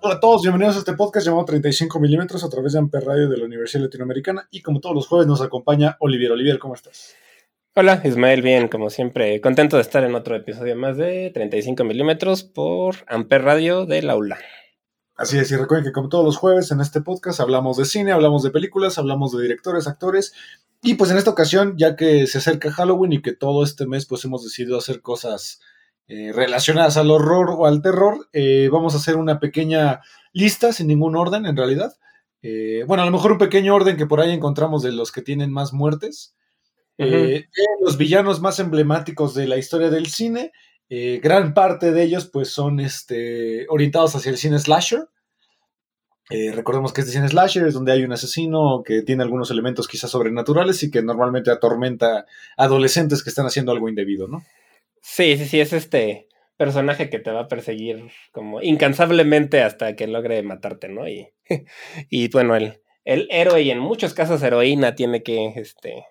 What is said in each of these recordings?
Hola a todos, bienvenidos a este podcast llamado 35 milímetros a través de Amper Radio de la Universidad Latinoamericana y como todos los jueves nos acompaña Olivier. Olivier, ¿cómo estás? Hola, Ismael, bien, como siempre, contento de estar en otro episodio más de 35 milímetros por Amper Radio del aula. Así es, y recuerden que como todos los jueves en este podcast hablamos de cine, hablamos de películas, hablamos de directores, actores y pues en esta ocasión, ya que se acerca Halloween y que todo este mes pues hemos decidido hacer cosas eh, relacionadas al horror o al terror, eh, vamos a hacer una pequeña lista sin ningún orden en realidad. Eh, bueno, a lo mejor un pequeño orden que por ahí encontramos de los que tienen más muertes. De los villanos más emblemáticos de la historia del cine. Eh, gran parte de ellos pues son este, orientados hacia el cine slasher. Eh, recordemos que este cine slasher es donde hay un asesino que tiene algunos elementos quizás sobrenaturales y que normalmente atormenta adolescentes que están haciendo algo indebido, ¿no? Sí, sí, sí, es este personaje que te va a perseguir como incansablemente hasta que logre matarte, ¿no? Y, y bueno, el, el héroe y en muchos casos heroína tiene que, este,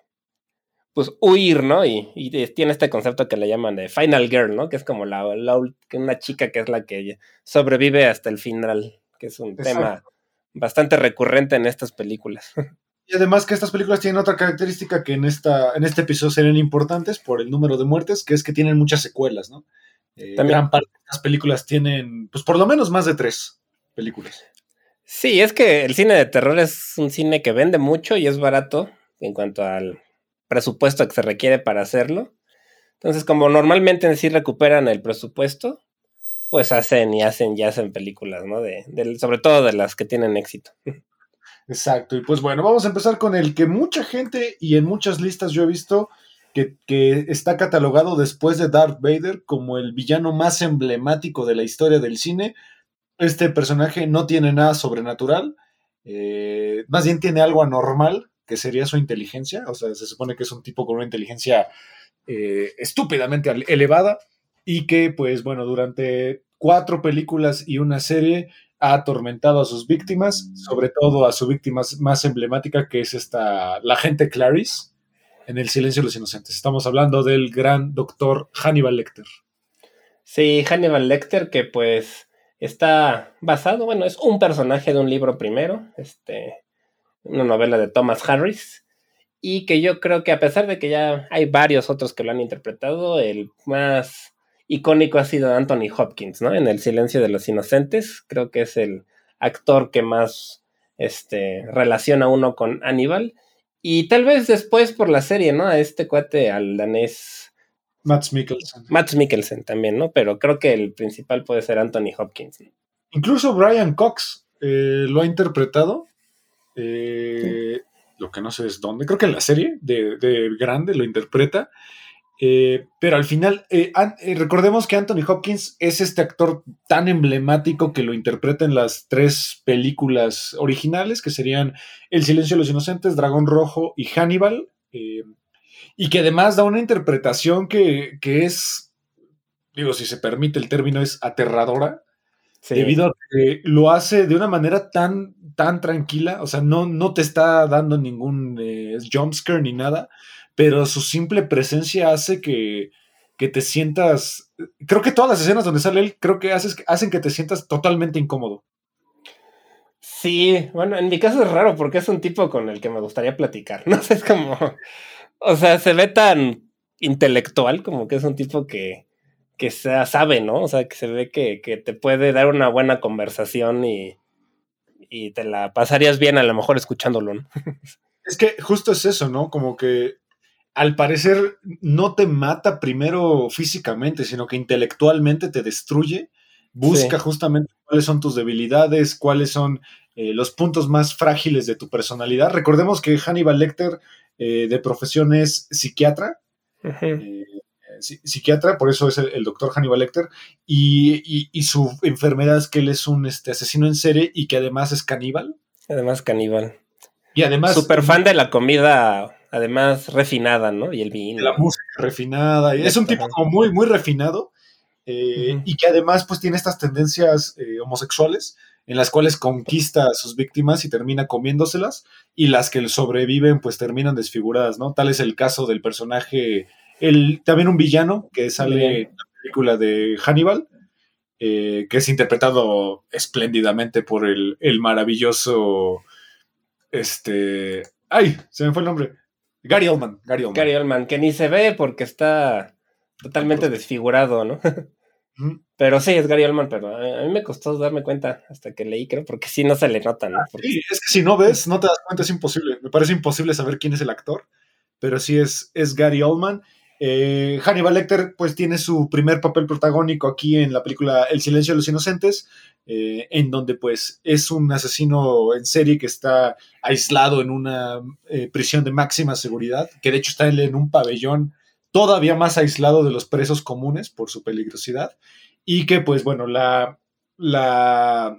pues huir, ¿no? Y, tiene este concepto que le llaman de Final Girl, ¿no? Que es como la, la una chica que es la que sobrevive hasta el final, que es un Exacto. tema bastante recurrente en estas películas. Y además que estas películas tienen otra característica que en, esta, en este episodio serían importantes por el número de muertes, que es que tienen muchas secuelas, ¿no? Eh, También. gran parte de estas películas tienen, pues por lo menos más de tres películas. Sí, es que el cine de terror es un cine que vende mucho y es barato en cuanto al presupuesto que se requiere para hacerlo. Entonces, como normalmente en sí recuperan el presupuesto, pues hacen y hacen y hacen películas, ¿no? De, sobre todo de las que tienen éxito. Exacto, y pues bueno, vamos a empezar con el que mucha gente y en muchas listas yo he visto que, que está catalogado después de Darth Vader como el villano más emblemático de la historia del cine. Este personaje no tiene nada sobrenatural, eh, más bien tiene algo anormal, que sería su inteligencia, o sea, se supone que es un tipo con una inteligencia eh, estúpidamente elevada y que pues bueno, durante cuatro películas y una serie ha atormentado a sus víctimas, sobre todo a su víctima más emblemática, que es esta, la gente Clarice, en El silencio de los inocentes. Estamos hablando del gran doctor Hannibal Lecter. Sí, Hannibal Lecter, que pues está basado, bueno, es un personaje de un libro primero, este, una novela de Thomas Harris, y que yo creo que a pesar de que ya hay varios otros que lo han interpretado, el más icónico ha sido Anthony Hopkins, ¿no? En El silencio de los inocentes, creo que es el actor que más este, relaciona uno con Hannibal, y tal vez después por la serie, ¿no? A este cuate, al danés Matt Mikkelsen. Matt Mikkelsen también, ¿no? Pero creo que el principal puede ser Anthony Hopkins. ¿no? Incluso Brian Cox eh, lo ha interpretado. eh, Lo que no sé es dónde. Creo que en la serie de, de Grande lo interpreta. Eh, pero al final, eh, eh, recordemos que Anthony Hopkins es este actor tan emblemático que lo interpreta en las tres películas originales, que serían El silencio de los inocentes, Dragón Rojo y Hannibal. eh, y que además da una interpretación que, que es, digo, si se permite el término, es aterradora Sí. debido a que lo hace de una manera tan, tan tranquila, o sea, no, no te está dando ningún jumpscare ni nada, pero su simple presencia hace que, que te sientas, creo que todas las escenas donde sale él, creo que haces, hacen que te sientas totalmente incómodo. Sí, bueno, en mi caso es raro porque es un tipo con el que me gustaría platicar. No sé, es como. O sea, se ve tan intelectual como que es un tipo que, que sea- sabe, ¿no? O sea, que se ve que, que te puede dar una buena conversación y, y te la pasarías bien a lo mejor escuchándolo, ¿no? Es que justo es eso, ¿no? Como que al parecer no te mata primero físicamente, sino que intelectualmente te destruye. Busca Sí. justamente cuáles son tus debilidades, cuáles son eh, los puntos más frágiles de tu personalidad. Recordemos que Hannibal Lecter eh, de profesión es psiquiatra, eh, psi- psiquiatra, por eso es el, el doctor Hannibal Lecter, y, y- y su enfermedad es que él es un este, asesino en serie y que además es caníbal. Además, caníbal. Y además... Super fan de la comida, además refinada, ¿no? Y el vino. la música refinada. y Es un tipo como muy, muy refinado eh, y que además pues tiene estas tendencias eh, homosexuales en las cuales conquista a sus víctimas y termina comiéndoselas y las que sobreviven pues terminan desfiguradas, ¿no? Tal es el caso del personaje, el, también un villano que sale en la película de Hannibal, eh, que es interpretado espléndidamente por el, el maravilloso, este, ay, se me fue el nombre, Gary Oldman, Gary Oldman. Gary Oldman, que ni se ve porque está totalmente desfigurado, ¿no? Pero sí, es Gary Oldman, pero a a mí me costó darme cuenta hasta que leí, creo, porque sí no se le nota, ¿no? Porque- Sí, es que si no ves, no te das cuenta, es imposible. Me parece imposible saber quién es el actor, pero sí es, es Gary Oldman. Eh, Hannibal Lecter, pues tiene su primer papel protagónico aquí en la película El silencio de los inocentes, eh, en donde pues es un asesino en serie que está aislado en una eh, prisión de máxima seguridad, que de hecho está en un pabellón todavía más aislado de los presos comunes por su peligrosidad, y que pues bueno, la, la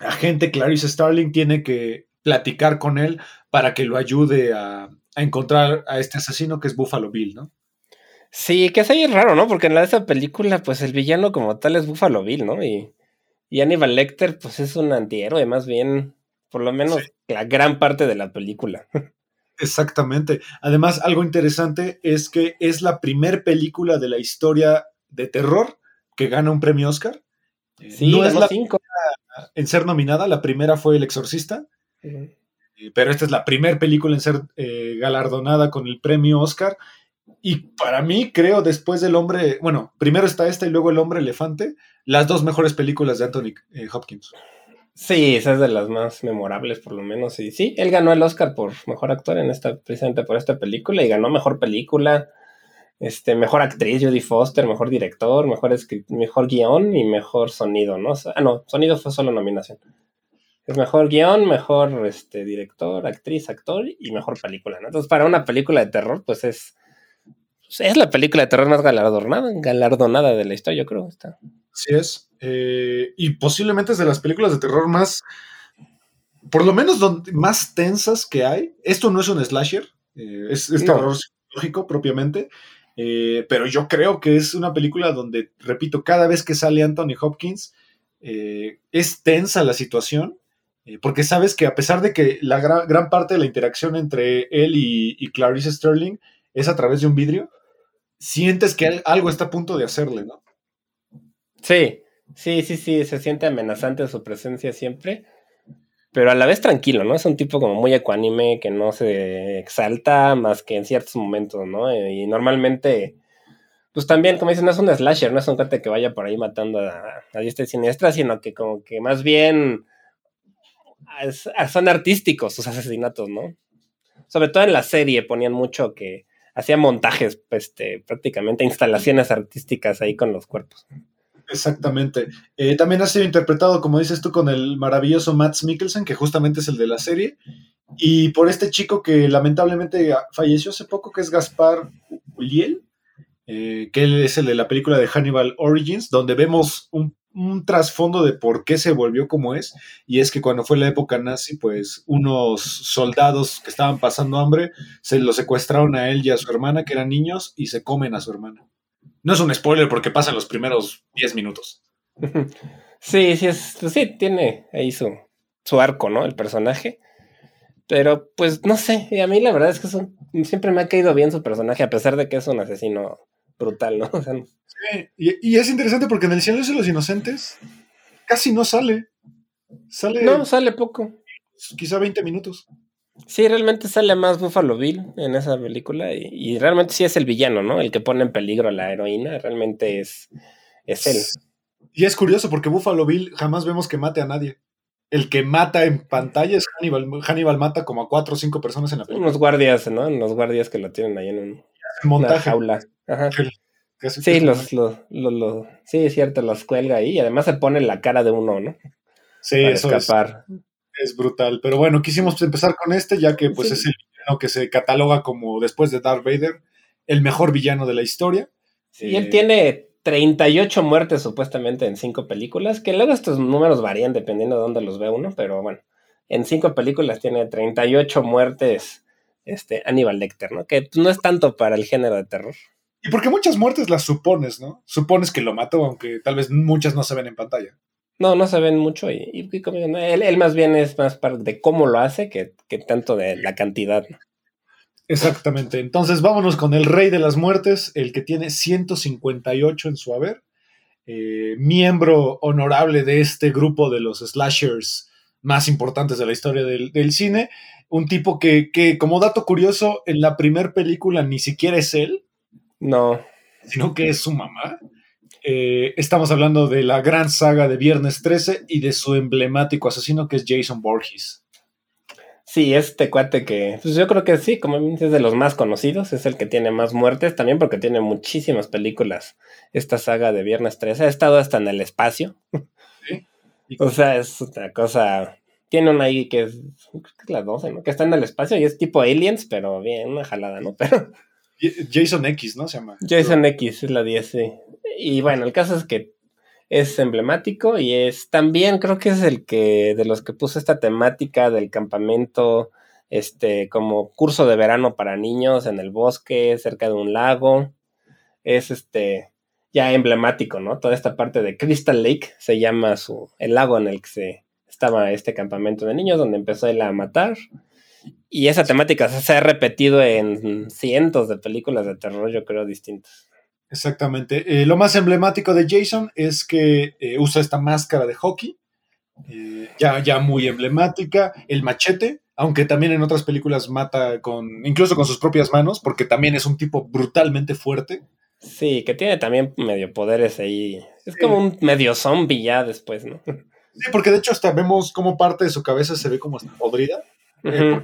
agente Clarice Starling tiene que platicar con él para que lo ayude a, a encontrar a este asesino que es Buffalo Bill, ¿no? Sí, que es ahí raro, ¿no? Porque en la de esa película, pues el villano como tal es Buffalo Bill, ¿no? Y, y Hannibal Lecter, pues es un antihéroe, más bien, por lo menos la gran parte de la película. Exactamente. Además, algo interesante es que es la primer película de la historia de terror que gana un premio Oscar. Eh, Sí, no es la cinco. en ser nominada, la primera fue El Exorcista, eh, pero esta es la primera película en ser eh, galardonada con el premio Oscar. Y para mí, creo, después del hombre, bueno, primero está esta y luego el hombre elefante, las dos mejores películas de Anthony eh, Hopkins. Sí, esa es de las más memorables, por lo menos. Y sí, él ganó el Oscar por mejor actor en esta, precisamente por esta película, y ganó mejor película, este, mejor actriz, Judy Foster, mejor director, mejor, mejor guion y mejor sonido, ¿no? Ah, no, sonido fue solo nominación. Es mejor guion, mejor este, director, actriz, actor y mejor película. Entonces, para una película de terror, pues es. Es la película de terror más galardonada, galardonada de la historia, yo creo. Está. Así es. Eh, y posiblemente es de las películas de terror más, por lo menos donde, más tensas que hay. Esto no es un slasher, eh, es, es No. terror psicológico propiamente, eh, pero yo creo que es una película donde, repito, cada vez que sale Anthony Hopkins, es tensa la situación, porque sabes que a pesar de que la gra- gran parte de la interacción entre él y, y Clarice Sterling es a través de un vidrio, sientes que al- algo está a punto de hacerle, ¿no? Sí, sí, sí, sí, se siente amenazante su presencia siempre, pero a la vez tranquilo, ¿no? Es un tipo como muy ecuánime que no se exalta más que en ciertos momentos, ¿no? Eh, Y normalmente, pues también, como dicen, no es un slasher, no es un cuate que vaya por ahí matando a, a diestra y siniestra, sino que como que más bien son artísticos sus asesinatos, ¿no? Sobre todo en la serie ponían mucho que hacía montajes, este, prácticamente instalaciones artísticas ahí con los cuerpos. Exactamente. Eh, también ha sido interpretado, como dices tú, con el maravilloso Matt Mikkelsen, que justamente es el de la serie, y por este chico que lamentablemente falleció hace poco, que es Gaspar Uliel, eh, que él es el de la película de Hannibal Origins, donde vemos un, un trasfondo de por qué se volvió como es, y es que cuando fue la época nazi, pues unos soldados que estaban pasando hambre se lo secuestraron a él y a su hermana, que eran niños, y se comen a su hermana. No es un spoiler porque pasan los primeros 10 minutos. Sí, sí, es, pues sí, tiene ahí su, su arco, ¿no? El personaje. Pero, pues, no sé, y a mí la verdad es que siempre me ha caído bien su personaje, a pesar de que es un asesino brutal, ¿no? O sea, Sí, Y, y es interesante porque en el Silencio de los Inocentes casi no sale. Sale no, sale poco. quizá 20 minutos. Sí, realmente sale más Buffalo Bill en esa película y, y realmente sí es el villano, ¿no? El que pone en peligro a la heroína, realmente es, es él. Y es curioso porque Buffalo Bill jamás vemos que mate a nadie. El que mata en pantalla es Hannibal. Hannibal mata como a cuatro o cinco personas en la película. Unos guardias, ¿no? Unos guardias que lo tienen ahí en un- El una montaje. jaula. Ajá. Sí, los, los, los, los- sí, es cierto, los cuelga ahí y además se pone la cara de uno, ¿no? Sí, Para eso es, escapar. es brutal. Pero bueno, quisimos empezar con este, ya que pues Sí. es el villano que se cataloga como, después de Darth Vader, el mejor villano de la historia. Sí, y él Eh, tiene 38 muertes supuestamente en cinco películas, que luego estos números varían dependiendo de dónde los ve uno, pero bueno, en cinco películas tiene 38 muertes este, Aníbal Lecter, ¿no? Que no es tanto para el género de terror. Y porque muchas muertes las supones, ¿no? Supones que lo mató, aunque tal vez muchas no se ven en pantalla. No, no se ven mucho y, y- no, él, él más bien es más parte de cómo lo hace que, que tanto de la cantidad. ¿no? Exactamente. Entonces vámonos con el rey de las muertes, el que tiene 158 en su haber. eh, miembro honorable de este grupo de los slashers más importantes de la historia del, del cine. Un tipo que, que, como dato curioso, en la primera película ni siquiera es él, No, sino que es su mamá. Eh, estamos hablando de la gran saga de Viernes 13 y de su emblemático asesino que es Jason Borges. Sí, este cuate que, pues yo creo que sí, como es de los más conocidos, es el que tiene más muertes, también porque tiene muchísimas películas. Esta saga de Viernes 13 ha estado hasta en el espacio. Y- O sea, es una cosa. Tiene una ahí que es, creo que es la 12, ¿no? Que está en el espacio y es tipo Aliens, pero bien, una jalada, ¿no? Pero Jason X, ¿no? Se llama. Jason X es la 10, sí. Y bueno, el caso es que es emblemático y es también creo que es el que de los que puso esta temática del campamento este como curso de verano para niños en el bosque cerca de un lago es este ya emblemático no toda esta parte de Crystal Lake se llama su el lago en el que se estaba este campamento de niños donde empezó él a matar y esa temática se ha repetido en cientos de películas de terror yo creo distintas Exactamente. Eh, lo más emblemático de Jason es que eh, usa esta máscara de hockey, eh, ya, ya muy emblemática, el machete, aunque también en otras películas mata con, incluso con sus propias manos, porque también es un tipo brutalmente fuerte. Sí, que tiene también medio poderes ahí. Es como un medio zombie ya después, ¿no? Sí, porque de hecho hasta vemos cómo parte de su cabeza se ve como hasta podrida, eh,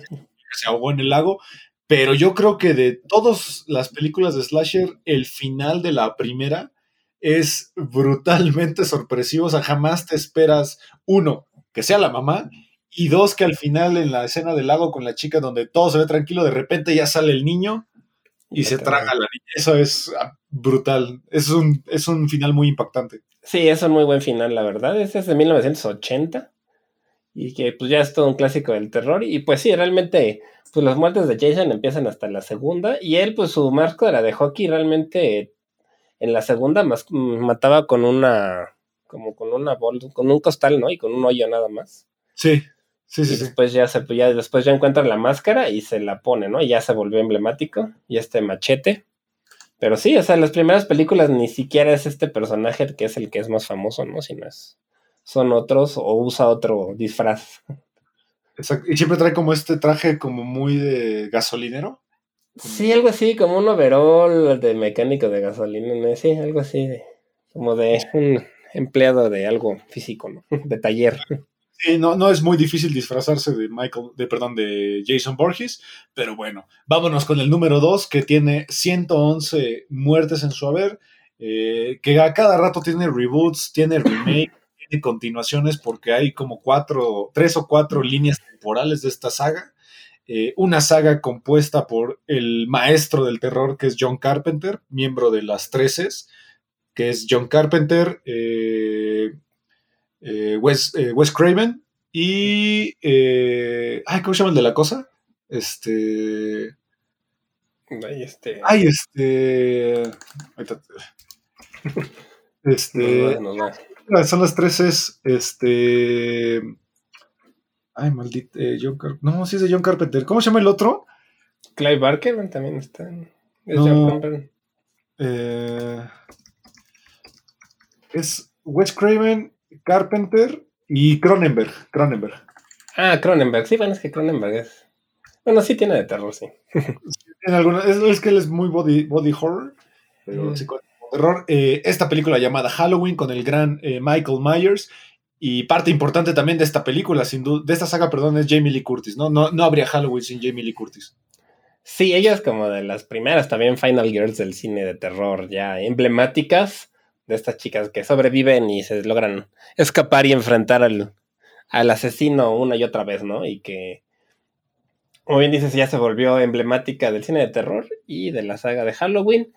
se ahogó en el lago. Pero yo creo que de todas las películas de Slasher, el final de la primera es brutalmente sorpresivo. O sea, jamás te esperas, uno, que sea la mamá, y dos, que al final en la escena del lago con la chica donde todo se ve tranquilo, de repente ya sale el niño y se traga a la niña. Eso es ah, brutal. Es un, es un final muy impactante. Sí, es un muy buen final, la verdad. Ese es de 1980. Y que pues ya es todo un clásico del terror. Y pues sí, realmente, pues las muertes de Jason empiezan hasta la segunda. Y él, pues su máscara de hockey realmente en la segunda mas- mataba con una, como con una bol, con un costal, ¿no? Y con un hoyo nada más. Sí, sí, sí. y sí. después ya se ya después ya encuentran la máscara y se la pone, ¿no? Y ya se volvió emblemático. Y este machete. Pero sí, o sea, las primeras películas ni siquiera es este personaje que es el que es más famoso, ¿no? Sino es. Son otros o usa otro disfraz. Exacto. Y siempre trae como este traje como muy de gasolinero. Sí, algo así, como un overall de mecánico de gasolina, ¿no? Sí, algo así, de, como de un empleado de algo físico, ¿no? De taller. Sí, no, no es muy difícil disfrazarse de Michael, de perdón, de Jason Borges, pero bueno, vámonos con el número 2, que tiene 111 muertes en su haber, eh, que a cada rato tiene reboots, tiene remake, tiene continuaciones, porque hay como cuatro, tres o cuatro líneas temporales de esta saga. Eh, una saga compuesta por el maestro del terror, que es John Carpenter, miembro de las 13, que es John Carpenter, eh, eh, Wes, Wes Craven y. ay, ¿cómo se llama el de la cosa? Este. Ay, este. Ay, este. Este. nos va, nos va. Son las tres es. Este. Ay, maldito. eh, John Car- no, sí es de John Carpenter. ¿Cómo se llama el otro? Clive Barker también está. Es No. John Campbell. Eh, es Wes Craven, Carpenter y Cronenberg. Cronenberg. Ah, Cronenberg. Sí, bueno, es que Cronenberg es. Bueno, sí tiene de terror, sí. Alguna, es, es que él es muy body, body horror, pero Mm. con terror. Eh, esta película llamada Halloween con el gran eh, Michael Myers. Y parte importante también de esta película, sin duda, de esta saga, perdón, es Jamie Lee Curtis, ¿no? No, no habría Halloween sin Jamie Lee Curtis. Sí, ella es como de las primeras también Final Girls del cine de terror, ya emblemáticas de estas chicas que sobreviven y se logran escapar y enfrentar al, al asesino una y otra vez, ¿no? Y que, como bien dices, ya se volvió emblemática del cine de terror y de la saga de Halloween.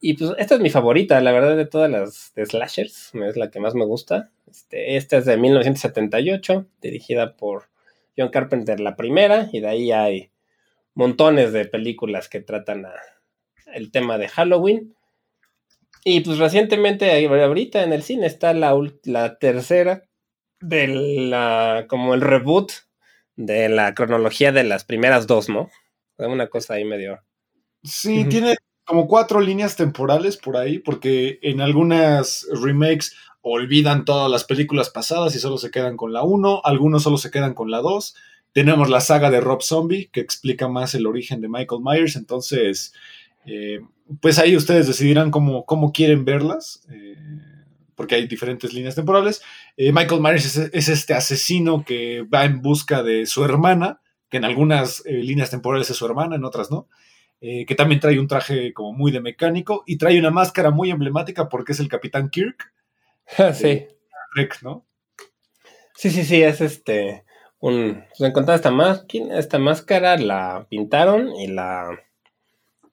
Y pues esta es mi favorita, la verdad, de todas las de slashers, es la que más me gusta. Este, esta es de 1978, dirigida por John Carpenter la primera, y de ahí hay montones de películas que tratan el tema de Halloween. Y pues recientemente, ahorita en el cine está la, la tercera de la, como el reboot de la cronología de las primeras dos, ¿no? Una cosa ahí medio... Sí, tiene como cuatro líneas temporales por ahí, porque en algunas remakes olvidan todas las películas pasadas y solo se quedan con la 1, algunos solo se quedan con la 2. Tenemos la saga de Rob Zombie, que explica más el origen de Michael Myers, entonces, eh, pues ahí ustedes decidirán cómo, cómo quieren verlas, eh, porque hay diferentes líneas temporales. Eh, Michael Myers es, es este asesino que va en busca de su hermana, que en algunas líneas temporales es su hermana, en otras no eh, que también trae un traje como muy de mecánico y trae una máscara muy emblemática porque es el Capitán Kirk, sí. Rick, ¿no? Sí, sí, sí, es este. Un, pues encontraron esta máquina, esta máscara, la pintaron y la.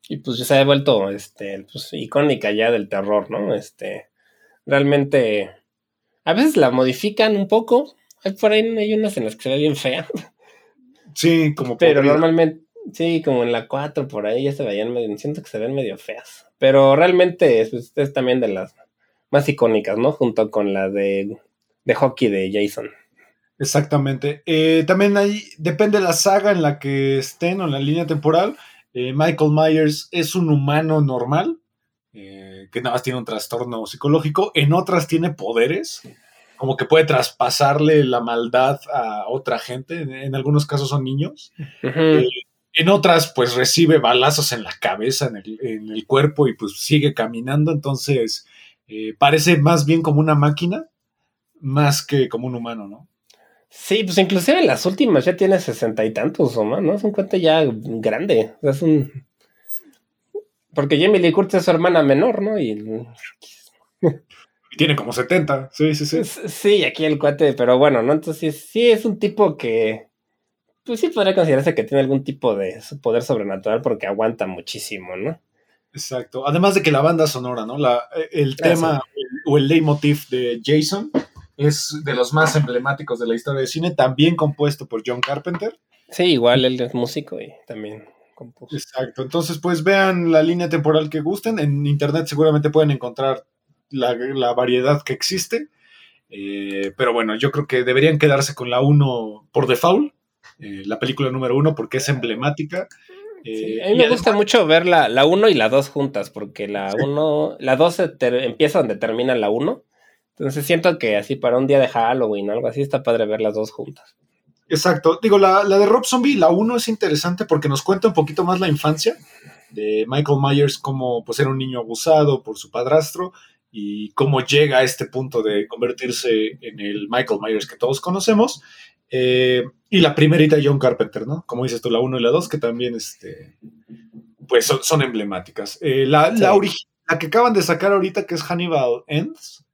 Y pues ya se ha vuelto este, pues, icónica ya del terror, ¿no? Este. Realmente. A veces la modifican un poco. Hay por ahí hay unas en las que se ve bien fea. Sí, como Pero normalmente. Sí, como en la 4 por ahí ya se veían medio. Siento que se ven medio feas. Pero realmente es, es también de las más icónicas, ¿no? Junto con la de. De hockey de Jason. Exactamente. Eh, también ahí depende de la saga en la que estén o en la línea temporal. Eh, Michael Myers es un humano normal, eh, que nada más tiene un trastorno psicológico. En otras tiene poderes, como que puede traspasarle la maldad a otra gente. En, en algunos casos son niños. Eh, En otras, pues recibe balazos en la cabeza, en el, en el cuerpo y pues sigue caminando. Entonces, eh, parece más bien como una máquina, más que como un humano, ¿no? Sí, pues inclusive en las últimas ya tiene sesenta y tantos o más, ¿no? Es un cuate ya grande. o sea, Es un. Porque Jamie Lee Curtis es su hermana menor, ¿no? Y Y tiene como 70, sí, sí, sí. sí, aquí el cuate, pero bueno, ¿no? Entonces sí es un tipo que. Pues sí podría considerarse que tiene algún tipo de poder sobrenatural porque aguanta muchísimo, ¿no? Exacto. Además de que la banda sonora, ¿no? La, el tema el- o el leitmotiv de Jason es de los más emblemáticos de la historia del cine, también compuesto por John Carpenter. Sí, igual él es músico y también compuso. Exacto. Entonces, pues vean la línea temporal que gusten. En internet seguramente pueden encontrar la, la variedad que existe. Eh, pero bueno, yo creo que deberían quedarse con la 1 por default, eh, la película número 1, porque es emblemática. Sí, Eh, a mí me además- gusta mucho ver la, la 1 y la 2 juntas, porque la 1, la 2 empieza donde termina la 1. Entonces siento que así para un día de Halloween o algo así está padre ver las dos juntas. Exacto. Digo, la, la de Rob Zombie, la 1 es interesante porque nos cuenta un poquito más la infancia de Michael Myers, como pues era un niño abusado por su padrastro y cómo llega a este punto de convertirse en el Michael Myers que todos conocemos. Eh, y la primerita John Carpenter, ¿no? Como dices tú, la 1 y la 2, que también este, pues son, son emblemáticas. Eh, la, Sí. la, la que acaban de sacar ahorita, que es Hannibal Ends,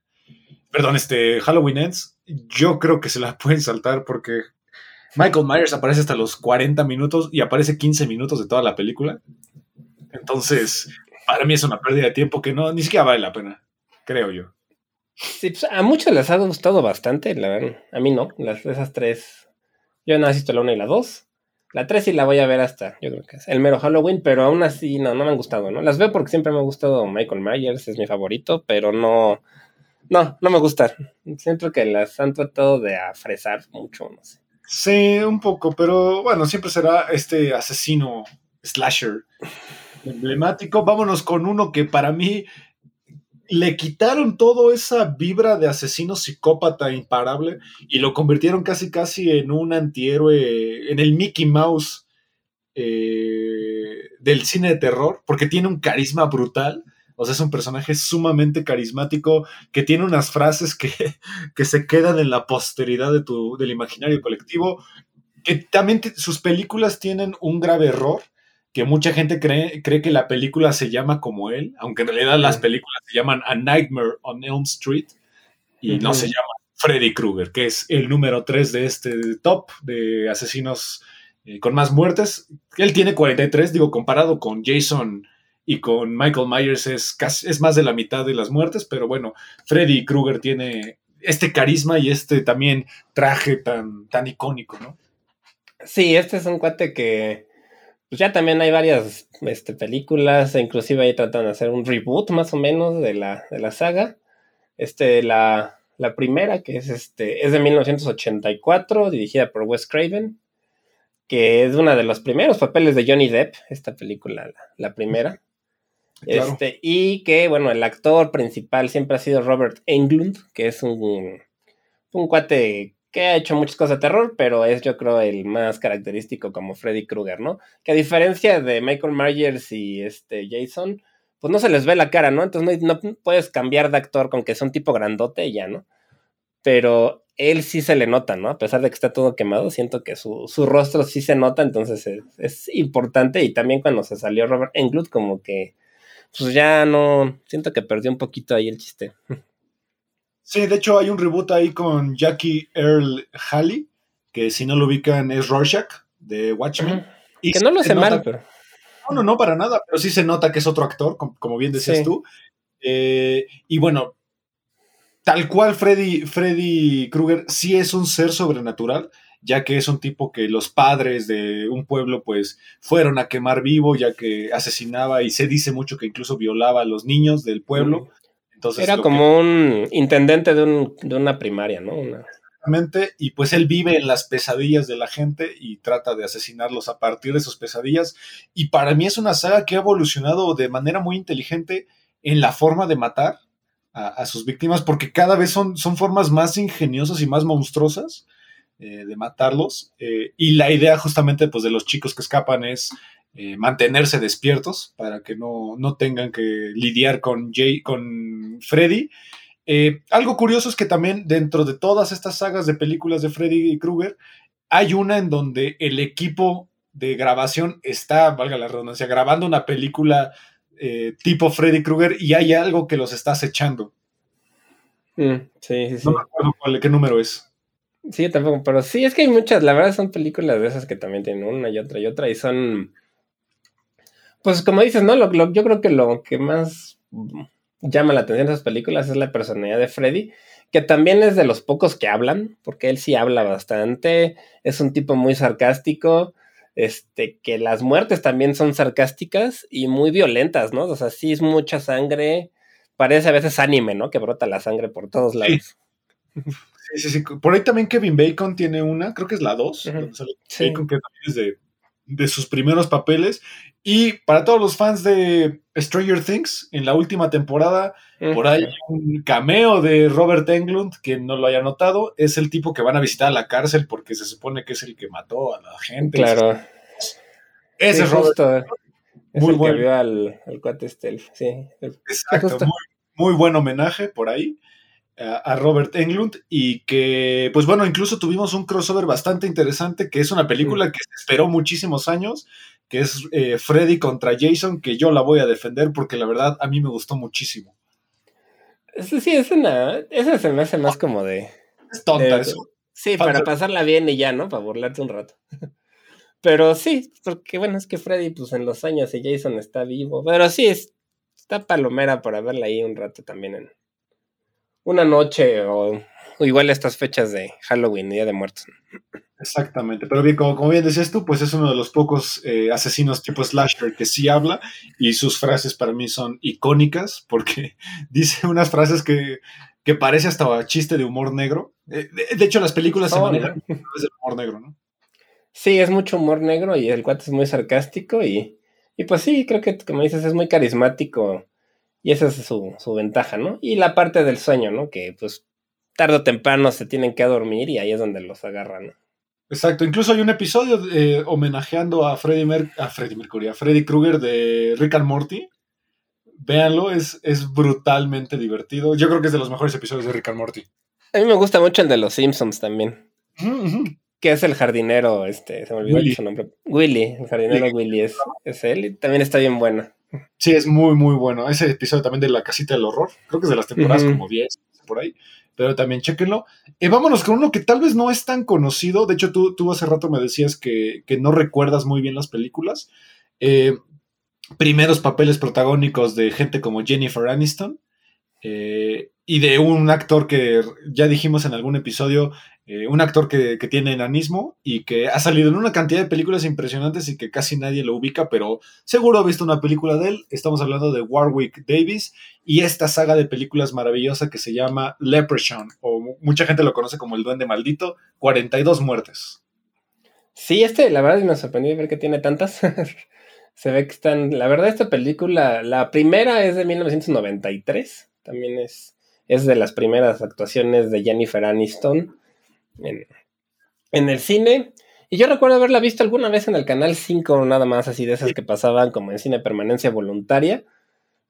perdón, este Halloween Ends, yo creo que se la pueden saltar porque Michael Myers aparece hasta los 40 minutos y aparece 15 minutos de toda la película. Entonces, para mí es una pérdida de tiempo que no, ni siquiera vale la pena, creo yo. Pues a muchos les ha gustado bastante. A mí no, las, esas tres. Yo no he visto la 1 y la 2. La 3 sí la voy a ver hasta, yo creo que es el mero Halloween, pero aún así no, no me han gustado, ¿no? Las veo porque siempre me ha gustado Michael Myers, es mi favorito, pero no, no, no me gustan. Siento que las han tratado de afresar mucho, no sé. Sí, un poco, pero bueno, siempre será este asesino slasher emblemático. Vámonos con uno que para mí le quitaron toda esa vibra de asesino psicópata imparable y lo convirtieron casi casi en un antihéroe, en el Mickey Mouse eh, del cine de terror, porque tiene un carisma brutal. O sea, es un personaje sumamente carismático que tiene unas frases que, que se quedan en la posteridad de tu, del imaginario colectivo. Que también sus películas tienen un grave error, que mucha gente cree, cree que la película se llama como él, aunque en realidad las Mm. películas se llaman A Nightmare on Elm Street y no se llama Freddy Krueger, que es el número 3 de este top de asesinos eh, con más muertes. Él tiene 43, digo, comparado con Jason y con Michael Myers es, casi, es más de la mitad de las muertes, pero bueno, Freddy Krueger tiene este carisma y este también traje tan, tan icónico, ¿no? Sí, este es un cuate que pues ya también hay varias este, películas, e inclusive ahí tratan de hacer un reboot más o menos de la, de la saga. Este, la, la primera, que es este, es de 1984, dirigida por Wes Craven, que es uno de los primeros papeles de Johnny Depp, esta película, la, la primera. Claro. Este, y que, bueno, el actor principal siempre ha sido Robert Englund, que es un, un cuate que ha hecho muchas cosas de terror, pero es yo creo el más característico como Freddy Krueger, ¿no? Que a diferencia de Michael Myers y este Jason, pues no se les ve la cara, ¿no? Entonces no, puedes cambiar de actor con que es un tipo grandote ya, ¿no? Pero él sí se le nota, ¿no? A pesar de que está todo quemado, siento que su, su rostro sí se nota, entonces es, es, importante. Y también cuando se salió Robert Englund, como que, pues ya no, siento que perdió un poquito ahí el chiste. Sí, de hecho hay un reboot ahí con Jackie Earl Halley, que si no lo ubican es Rorschach de Watchmen. Y que no lo hace mal, pero... No, no, no, para nada, pero sí se nota que es otro actor, com- como, bien decías Sí. tú. Eh, y bueno, tal cual Freddy, Freddy Krueger sí es un ser sobrenatural, ya que es un tipo que los padres de un pueblo pues fueron a quemar vivo, ya que asesinaba y se dice mucho que incluso violaba a los niños del pueblo. Entonces, Era como un intendente de, un, de una primaria, ¿no? Una- Exactamente, y pues él vive en las pesadillas de la gente y trata de asesinarlos a partir de sus pesadillas. Y para mí es una saga que ha evolucionado de manera muy inteligente en la forma de matar a, a sus víctimas, porque cada vez son, son formas más ingeniosas y más monstruosas eh, de matarlos. Eh, y la idea justamente pues, de los chicos que escapan es eh, mantenerse despiertos para que no, no tengan que lidiar con, Jay, con Freddy. Eh, algo curioso es que también dentro de todas estas sagas de películas de Freddy Krueger, hay una en donde el equipo de grabación está, valga la redundancia, grabando una película eh, tipo Freddy Krueger y hay algo que los está acechando. Mm, sí, sí, sí. No me acuerdo cuál, qué número es. Sí, tampoco, pero sí, es que hay muchas, la verdad son películas de esas que también tienen una y otra y otra y son, pues como dices, ¿no? Lo, lo- yo creo que lo que más llama la atención de esas películas es la personalidad de Freddy, que también es de los pocos que hablan, porque él sí habla bastante, es un tipo muy sarcástico, este, que las muertes también son sarcásticas y muy violentas, ¿no? O sea, sí es mucha sangre, parece a veces anime, ¿no? Que brota la sangre por todos lados. Sí, sí, sí. Por ahí también Kevin Bacon tiene una, creo que es la 2, Ujú. donde sale Sí. Bacon, que también es de, de sus primeros papeles. Y para todos los fans de Stranger Things, en la última temporada, por ahí un cameo de Robert Englund, que no lo haya notado, es el tipo que van a visitar a la cárcel porque se supone que es el que mató a la gente. Claro. Ese Sí, es Robert. justo. Es Muy el bueno. que vio al, al cuate Stealth, sí. Exacto, muy buen homenaje por ahí a, Robert Englund y que, pues bueno, incluso tuvimos un crossover bastante interesante, que es una película que se esperó muchísimos años, que es eh, Freddy contra Jason, que yo la voy a defender porque la verdad a mí me gustó muchísimo. Sí, sí, es una. Esa se me hace más como de. Es tonta de- eso. Sí, para pasarla bien y ya, ¿no? Para burlarte un rato. Pero sí, porque bueno, es que Freddy, pues en los años y Jason está vivo. Pero sí, es, está palomera para verla ahí un rato también en una noche o, o igual estas fechas de Halloween Día de Muertos. Exactamente, pero bien, como, como bien decías tú, pues es uno de los pocos eh, asesinos tipo slasher que sí habla y sus frases para mí son icónicas porque dice unas frases que, que parece hasta chiste de humor negro. Eh, de, de hecho, las películas se Oh, manejan a través del humor negro, ¿no? Sí, es mucho humor negro y el cuate es muy sarcástico y, y pues sí, creo que como dices, es muy carismático y esa es su, su ventaja, ¿no? Y la parte del sueño, ¿no? Que pues tarde o temprano se tienen que dormir y ahí es donde los agarran, ¿no? Exacto, incluso hay un episodio eh, homenajeando a Freddie, Mer a Freddie Mercury, a Freddy Krueger de Rick and Morty. Véanlo, es, es brutalmente divertido. Yo creo que es de los mejores episodios de Rick and Morty. A mí me gusta mucho el de los Simpsons también, que es el jardinero, este, se me olvidó Willy. su nombre. Willy, el jardinero Willy es, es él y también está bien bueno. Sí, es muy, muy bueno. Ese episodio también de la casita del horror, creo que es de las temporadas como 10, por ahí. pero también chéquenlo. Eh, vámonos con uno que tal vez no es tan conocido. De hecho, tú, tú hace rato me decías que, que no recuerdas muy bien las películas. Eh, primeros papeles protagónicos de gente como Jennifer Aniston. eh, y de un actor que ya dijimos en algún episodio, eh, un actor que, que tiene enanismo y que ha salido en una cantidad de películas impresionantes y que casi nadie lo ubica, pero seguro ha visto una película de él. Estamos hablando de Warwick Davis y esta saga de películas maravillosa que se llama Leprechaun, o mu- mucha gente lo conoce como el Duende Maldito, 42 muertes. Sí, este, la verdad me sorprendió ver que tiene tantas. Se ve que están. La verdad, esta película, la primera es de 1993. También es, es de las primeras actuaciones de Jennifer Aniston en, en el cine. Y yo recuerdo haberla visto alguna vez en el canal 5, nada más así de esas que pasaban como en cine permanencia voluntaria.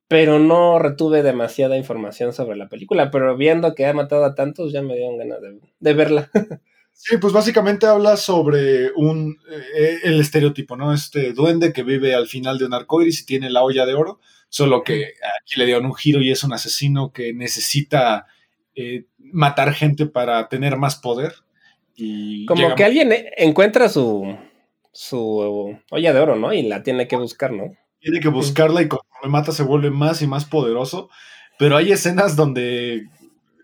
Pero no retuve demasiada información sobre la película. Pero viendo que ha matado a tantos, ya me dieron ganas de, de verla. Sí, pues básicamente habla sobre un eh, el estereotipo, ¿no? Este duende que vive al final de un arcoíris y tiene la olla de oro, solo que aquí le dieron un giro y es un asesino que necesita eh, matar gente para tener más poder. Y Como que alguien encuentra su, su olla de oro, ¿no? Y la tiene que buscar, ¿no? tiene que buscarla y conforme mata se vuelve más y más poderoso. Pero hay escenas donde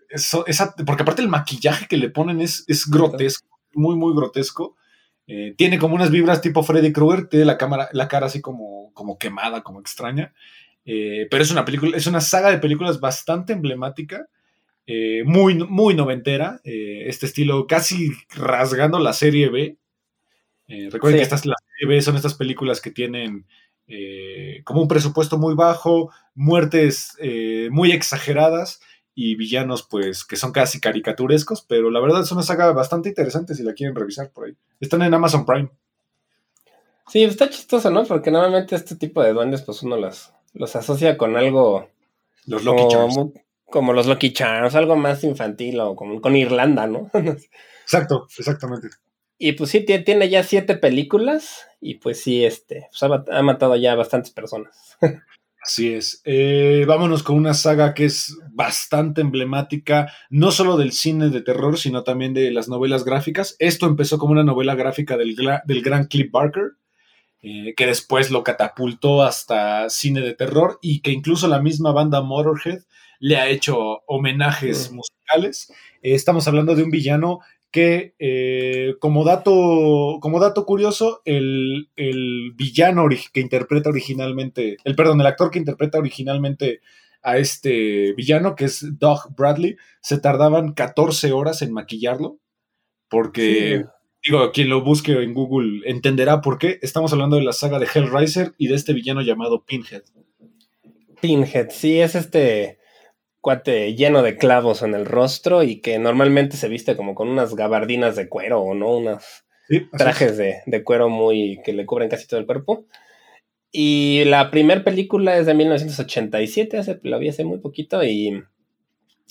eso, esa, porque aparte el maquillaje que le ponen es, es grotesco, muy, muy grotesco. Eh, tiene como unas vibras tipo Freddy Krueger, tiene la, cámara, la cara así como, como quemada, como extraña. Eh, pero es una película, es una saga de películas bastante emblemática, eh, muy, muy noventera, eh, este estilo casi rasgando la serie B. Eh, recuerden Sí. que estas, la serie B son estas películas que tienen como un presupuesto muy bajo, muertes muy exageradas y villanos pues que son casi caricaturescos, pero la verdad es una saga bastante interesante si la quieren revisar por ahí. Están en Amazon Prime. Sí, está chistoso, ¿no? Porque normalmente este tipo de duendes, pues uno los, los asocia con algo Los Lucky Charms. como, como los Lucky Charms, algo más infantil o como con Irlanda, ¿no? Exacto, exactamente. y pues sí, tie- tiene ya siete películas y pues sí, este, pues ha, ha matado ya a bastantes personas. Así es. Eh, vámonos con una saga que es bastante emblemática, no solo del cine de terror, sino también de las novelas gráficas. Esto empezó como una novela gráfica del, del gran Cliff Barker, eh, que después lo catapultó hasta cine de terror y que incluso la misma banda Motorhead le ha hecho homenajes musicales. Eh, estamos hablando de un villano que, eh, como, dato, como dato curioso, el, el villano que interpreta originalmente, el perdón, el actor que interpreta originalmente a este villano, que es Doug Bradley, se tardaban 14 horas en maquillarlo, porque, digo, quien lo busque en Google entenderá por qué. Estamos hablando de la saga de Hellraiser y de este villano llamado Pinhead. Pinhead, sí, es este cuate lleno de clavos en el rostro y que normalmente se viste como con unas gabardinas de cuero o no, unos Sí, trajes de, de cuero muy que le cubren casi todo el cuerpo. Y la primera película es de 1987, hace, la vi hace muy poquito y,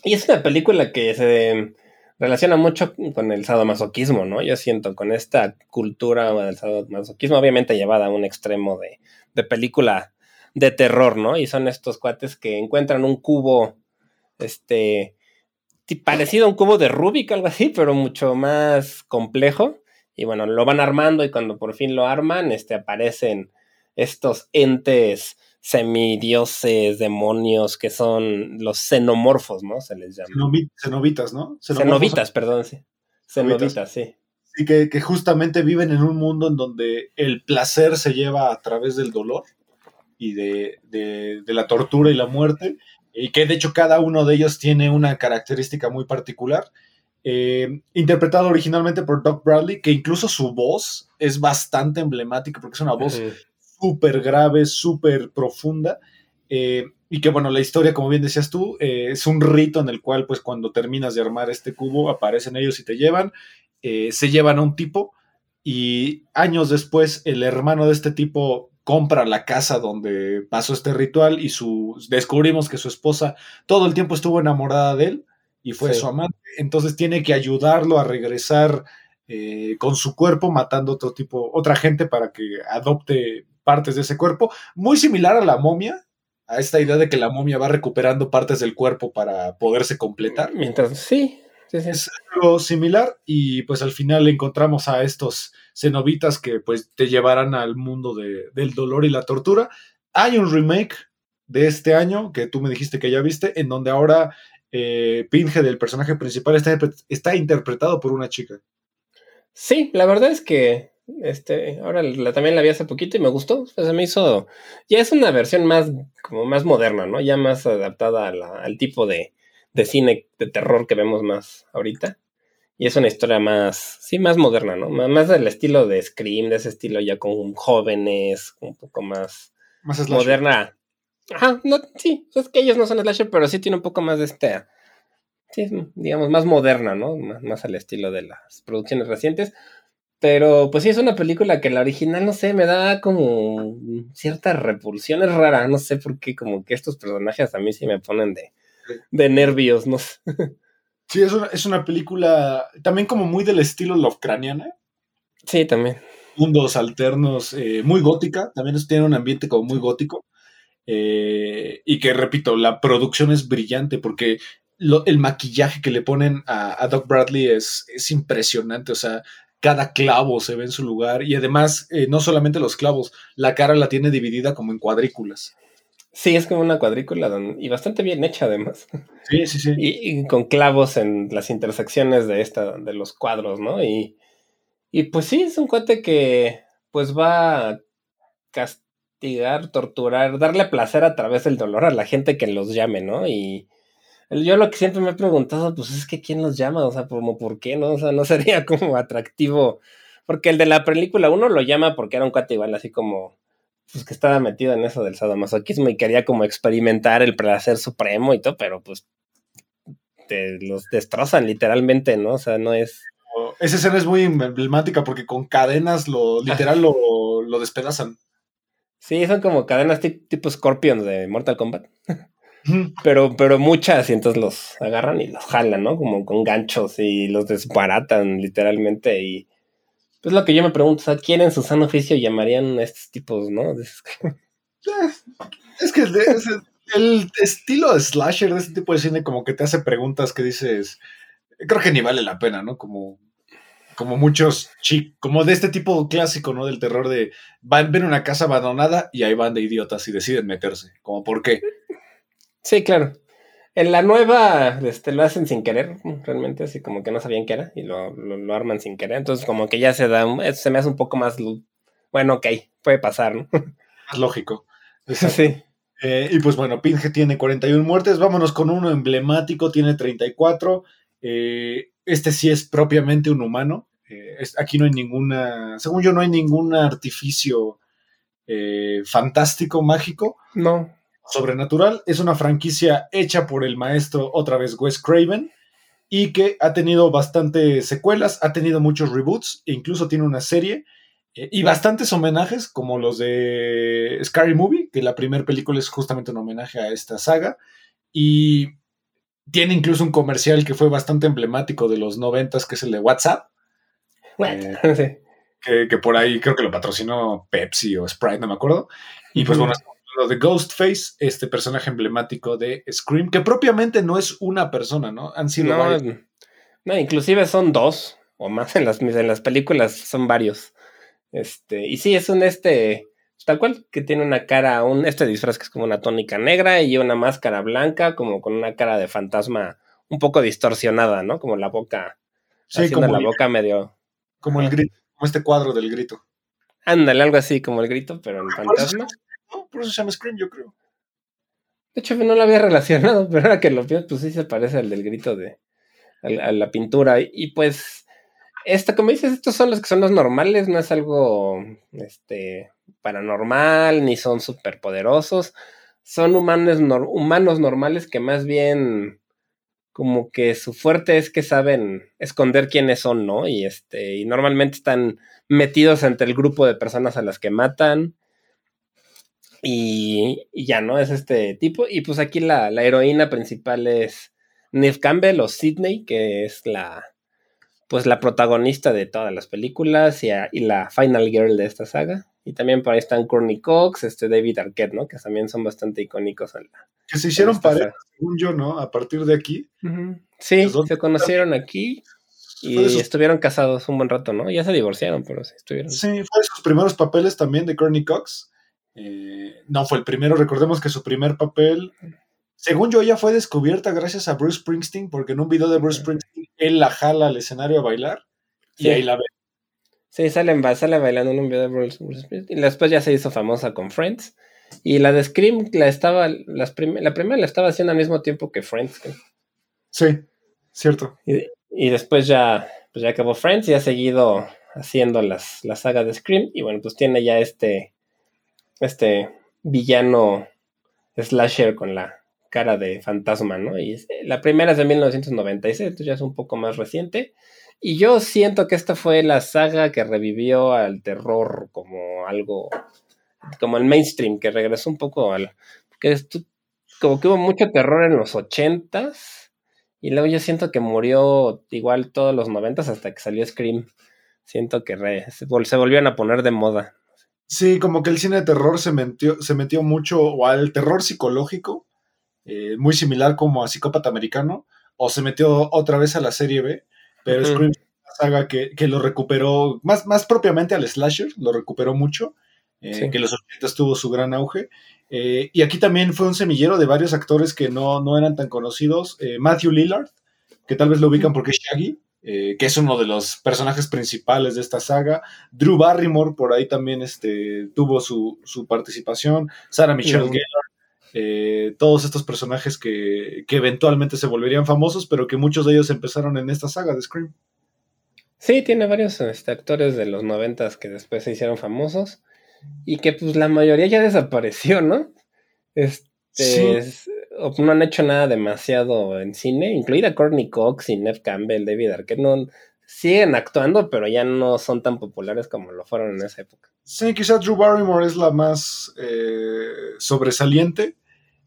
y es una película que se relaciona mucho con el sadomasoquismo, ¿no? Yo siento con esta cultura del sadomasoquismo, obviamente llevada a un extremo de, de película de terror, ¿no? Y son estos cuates que encuentran un cubo, este, parecido a un cubo de Rubik, algo así, pero mucho más complejo. Y bueno, lo van armando y cuando por fin lo arman, este, aparecen estos entes semidioses, demonios, que son los xenomorfos, ¿no? Se les llama. Cenobi- Cenobitas, ¿no? Cenobitas, perdón, sí. Cenobitas. Cenobitas, sí. Sí, que, que justamente viven en un mundo en donde el placer se lleva a través del dolor y de, de- de la tortura y la muerte, y que de hecho cada uno de ellos tiene una característica muy particular. Eh, interpretado originalmente por Doc Bradley, que incluso su voz es bastante emblemática porque es una voz súper grave, súper profunda. eh, y que bueno, la historia, como bien decías tú, eh, es un rito en el cual, pues, cuando terminas de armar este cubo, aparecen ellos y te llevan. se llevan a un tipo. Y años después, el hermano de este tipo compra la casa donde pasó este ritual. Y su, descubrimos que su esposa todo el tiempo estuvo enamorada de él y fue Sí. su amante. Entonces tiene que ayudarlo a regresar eh, con su cuerpo, matando otro tipo, otra gente para que adopte partes de ese cuerpo. Muy similar a la momia, a esta idea de que la momia va recuperando partes del cuerpo para poderse completar. Mientras, sí, sí, sí. Es algo similar y pues al final encontramos a estos cenobitas que pues te llevarán al mundo de- del dolor y la tortura. Hay un remake de este año que tú me dijiste que ya viste, en donde ahora eh, Pinhead, el personaje principal, está, está interpretado por una chica. Sí, la verdad es que este, ahora la, también la vi hace poquito y me gustó. Pues se me hizo. Ya es una versión más, como más moderna, ¿no? Ya más adaptada a la- al tipo de, de cine de terror que vemos más ahorita. Y es una historia más, sí, más moderna, ¿no? Má- Más del estilo de Scream, de ese estilo ya con jóvenes, un poco más Más moderna. Ajá, no, sí, es que ellos no son slasher, pero sí tiene un poco más de este, sí, digamos, más moderna, ¿no? Más, más al estilo de las producciones recientes. Pero pues sí, es una película que la original, no sé, me da como cierta repulsión, es rara, no sé por qué, como que estos personajes a mí sí me ponen de, de nervios, no. Sí, es una, es una película también como muy del estilo Lovecraftiana. Sí, también. mundos alternos, eh, muy gótica, también tiene un ambiente como muy gótico, eh, y que repito, la producción es brillante porque lo- el maquillaje que le ponen a, a Doc Bradley es, es impresionante, o sea, cada clavo se ve en su lugar y además eh, no solamente los clavos, la cara la tiene dividida como en cuadrículas. Sí, es como una cuadrícula y bastante bien hecha además. Sí, sí, sí. y, y con clavos en las intersecciones de esta, de los cuadros, ¿no? Y, y pues sí, es un cuate que pues va a castigar, torturar, darle placer a través del dolor a la gente que los llame, ¿no? Y yo lo que siempre me he preguntado, pues es que quién los llama, o sea, como por qué, ¿no? O sea, no sería como atractivo, porque el de la película uno lo llama porque era un cuate igual, así como, pues que estaba metido en eso del sadomasoquismo y quería como experimentar el placer supremo y todo, pero pues te los destrozan literalmente, ¿no? O sea, no es... Esa escena es muy emblemática porque con cadenas lo literal lo, lo despedazan. Sí, son como cadenas ti- tipo Scorpions de Mortal Kombat, pero, pero muchas y entonces los agarran y los jalan, ¿no? Como con ganchos y los desbaratan literalmente y... Pues lo que yo me pregunto, o sea, ¿quién en su sano oficio llamarían a estos tipos, no? Es- Es que de- es el, el estilo de slasher de este tipo de cine como que te hace preguntas que dices, creo que ni vale la pena, ¿no? Como, como muchos chicos, como de este tipo clásico, ¿no? Del terror de, van, ven una casa abandonada y ahí van de idiotas y deciden meterse. Como, ¿por qué? Sí, claro. En la nueva, este, lo hacen sin querer, realmente, así como que no sabían qué era y lo, lo, lo arman sin querer. Entonces, como que ya se da, un- eh, se me hace un poco más, bueno, ok, puede pasar, ¿no? Es lógico. Exacto. Sí. Eh, y pues bueno, Pinge tiene 41 muertes. Vámonos con uno emblemático, tiene 34. Eh, este sí es propiamente un humano. Eh, es- aquí no hay ninguna, según yo, no hay ningún artificio eh, fantástico, mágico, No. Sobrenatural. Es una franquicia hecha por el maestro, otra vez Wes Craven, y que ha tenido bastantes secuelas, ha tenido muchos reboots, e incluso tiene una serie. eh, y bastantes homenajes, como los de Scary Movie, que la primera película es justamente un homenaje a esta saga. Y tiene incluso un comercial que fue bastante emblemático de los noventas, que es el de WhatsApp, Eh, que, que por ahí creo que lo patrocinó Pepsi o Sprite, no me acuerdo. Y pues bueno, lo de Ghostface, este personaje emblemático de Scream, que propiamente no es una persona, ¿no? Han sido No, varios. no, inclusive son dos o más en las, en las películas, son varios. Este, y sí, es un este, tal cual, que tiene una cara, un este disfraz que es como una tónica negra y una máscara blanca, como con una cara de fantasma un poco distorsionada, ¿no? Como la boca, Sí, haciendo como la el, boca medio. como el grito, como este cuadro del grito. Ándale, algo así como el grito, pero en eso, fantasma. Por eso se llama Scream, yo creo. De hecho, no lo había relacionado, pero ahora que lo pienso, pues sí se parece al del grito de a la, pintura. Y pues, esta, como dices, estos son los que son los normales, no es algo este paranormal, ni son superpoderosos. Son humanos, humanos normales que más bien como que su fuerte es que saben esconder quiénes son, ¿no? Y este, y normalmente están metidos entre el grupo de personas a las que matan. Y, y ya, ¿no? Es este tipo. Y pues aquí la, la heroína principal es Neve Campbell o Sydney, que es la pues la protagonista de todas las películas y, a- y la final girl de esta saga. Y también por ahí están Courtney Cox, este David Arquette, ¿no? Que también son bastante icónicos. En la... Que se hicieron pareja, según yo, ¿no? A partir de aquí. Sí, se conocieron aquí y estuvieron casados un buen rato, ¿no? Ya se divorciaron, pero sí estuvieron. Sí, fue de sus primeros papeles también de Courtney Cox. Eh, no fue el primero, recordemos que su primer papel, según yo, ya fue descubierta gracias a Bruce Springsteen, porque en un video de Bruce Springsteen él la jala al escenario a bailar y Sí. ahí la ve. Sí, salen, ba- sale bailando en un video de Bruce, Bruce Springsteen. Y después ya se hizo famosa con Friends. Y la de Scream, la estaba, las prim- la primera la estaba haciendo al mismo tiempo que Friends. Sí, cierto. Y, y después ya, pues ya acabó Friends y ha seguido haciendo las, la saga de Scream. Y bueno, pues tiene ya este, este villano slasher con la cara de fantasma, ¿no? Y la primera es de 1996, entonces ya es un poco más reciente. Y yo siento que esta fue la saga que revivió al terror como algo, como el mainstream, que regresó un poco al... Que como que hubo mucho terror en los ochentas y luego yo siento que murió igual todos los noventas hasta que salió Scream. Siento que se volvieron a poner de moda. Sí, como que el cine de terror se metió, se metió mucho o al terror psicológico, eh, muy similar como a Psicópata Americano, o se metió otra vez a la serie B, pero Ujú. Scream es una saga que, que lo recuperó, más, más propiamente al slasher, lo recuperó mucho, eh, Sí. que en los 80 tuvo su gran auge. eh, y aquí también fue un semillero de varios actores que no, no eran tan conocidos. eh, Matthew Lillard, que tal vez lo ubican porque es Shaggy, eh, que es uno de los personajes principales de esta saga. Drew Barrymore por ahí también este, tuvo su, su participación. Sarah Michelle Ujú. Gellar. eh, todos estos personajes que, que eventualmente se volverían famosos, pero que muchos de ellos empezaron en esta saga de Scream. Sí, tiene varios este, actores de los noventas que después se hicieron famosos y que pues la mayoría ya desapareció, ¿no? Este, Sí. No han hecho nada demasiado en cine, incluida Courtney Cox y Nev Campbell, David Arquette, no, siguen actuando, pero ya no son tan populares como lo fueron en esa época. Sí, quizás Drew Barrymore es la más eh, sobresaliente,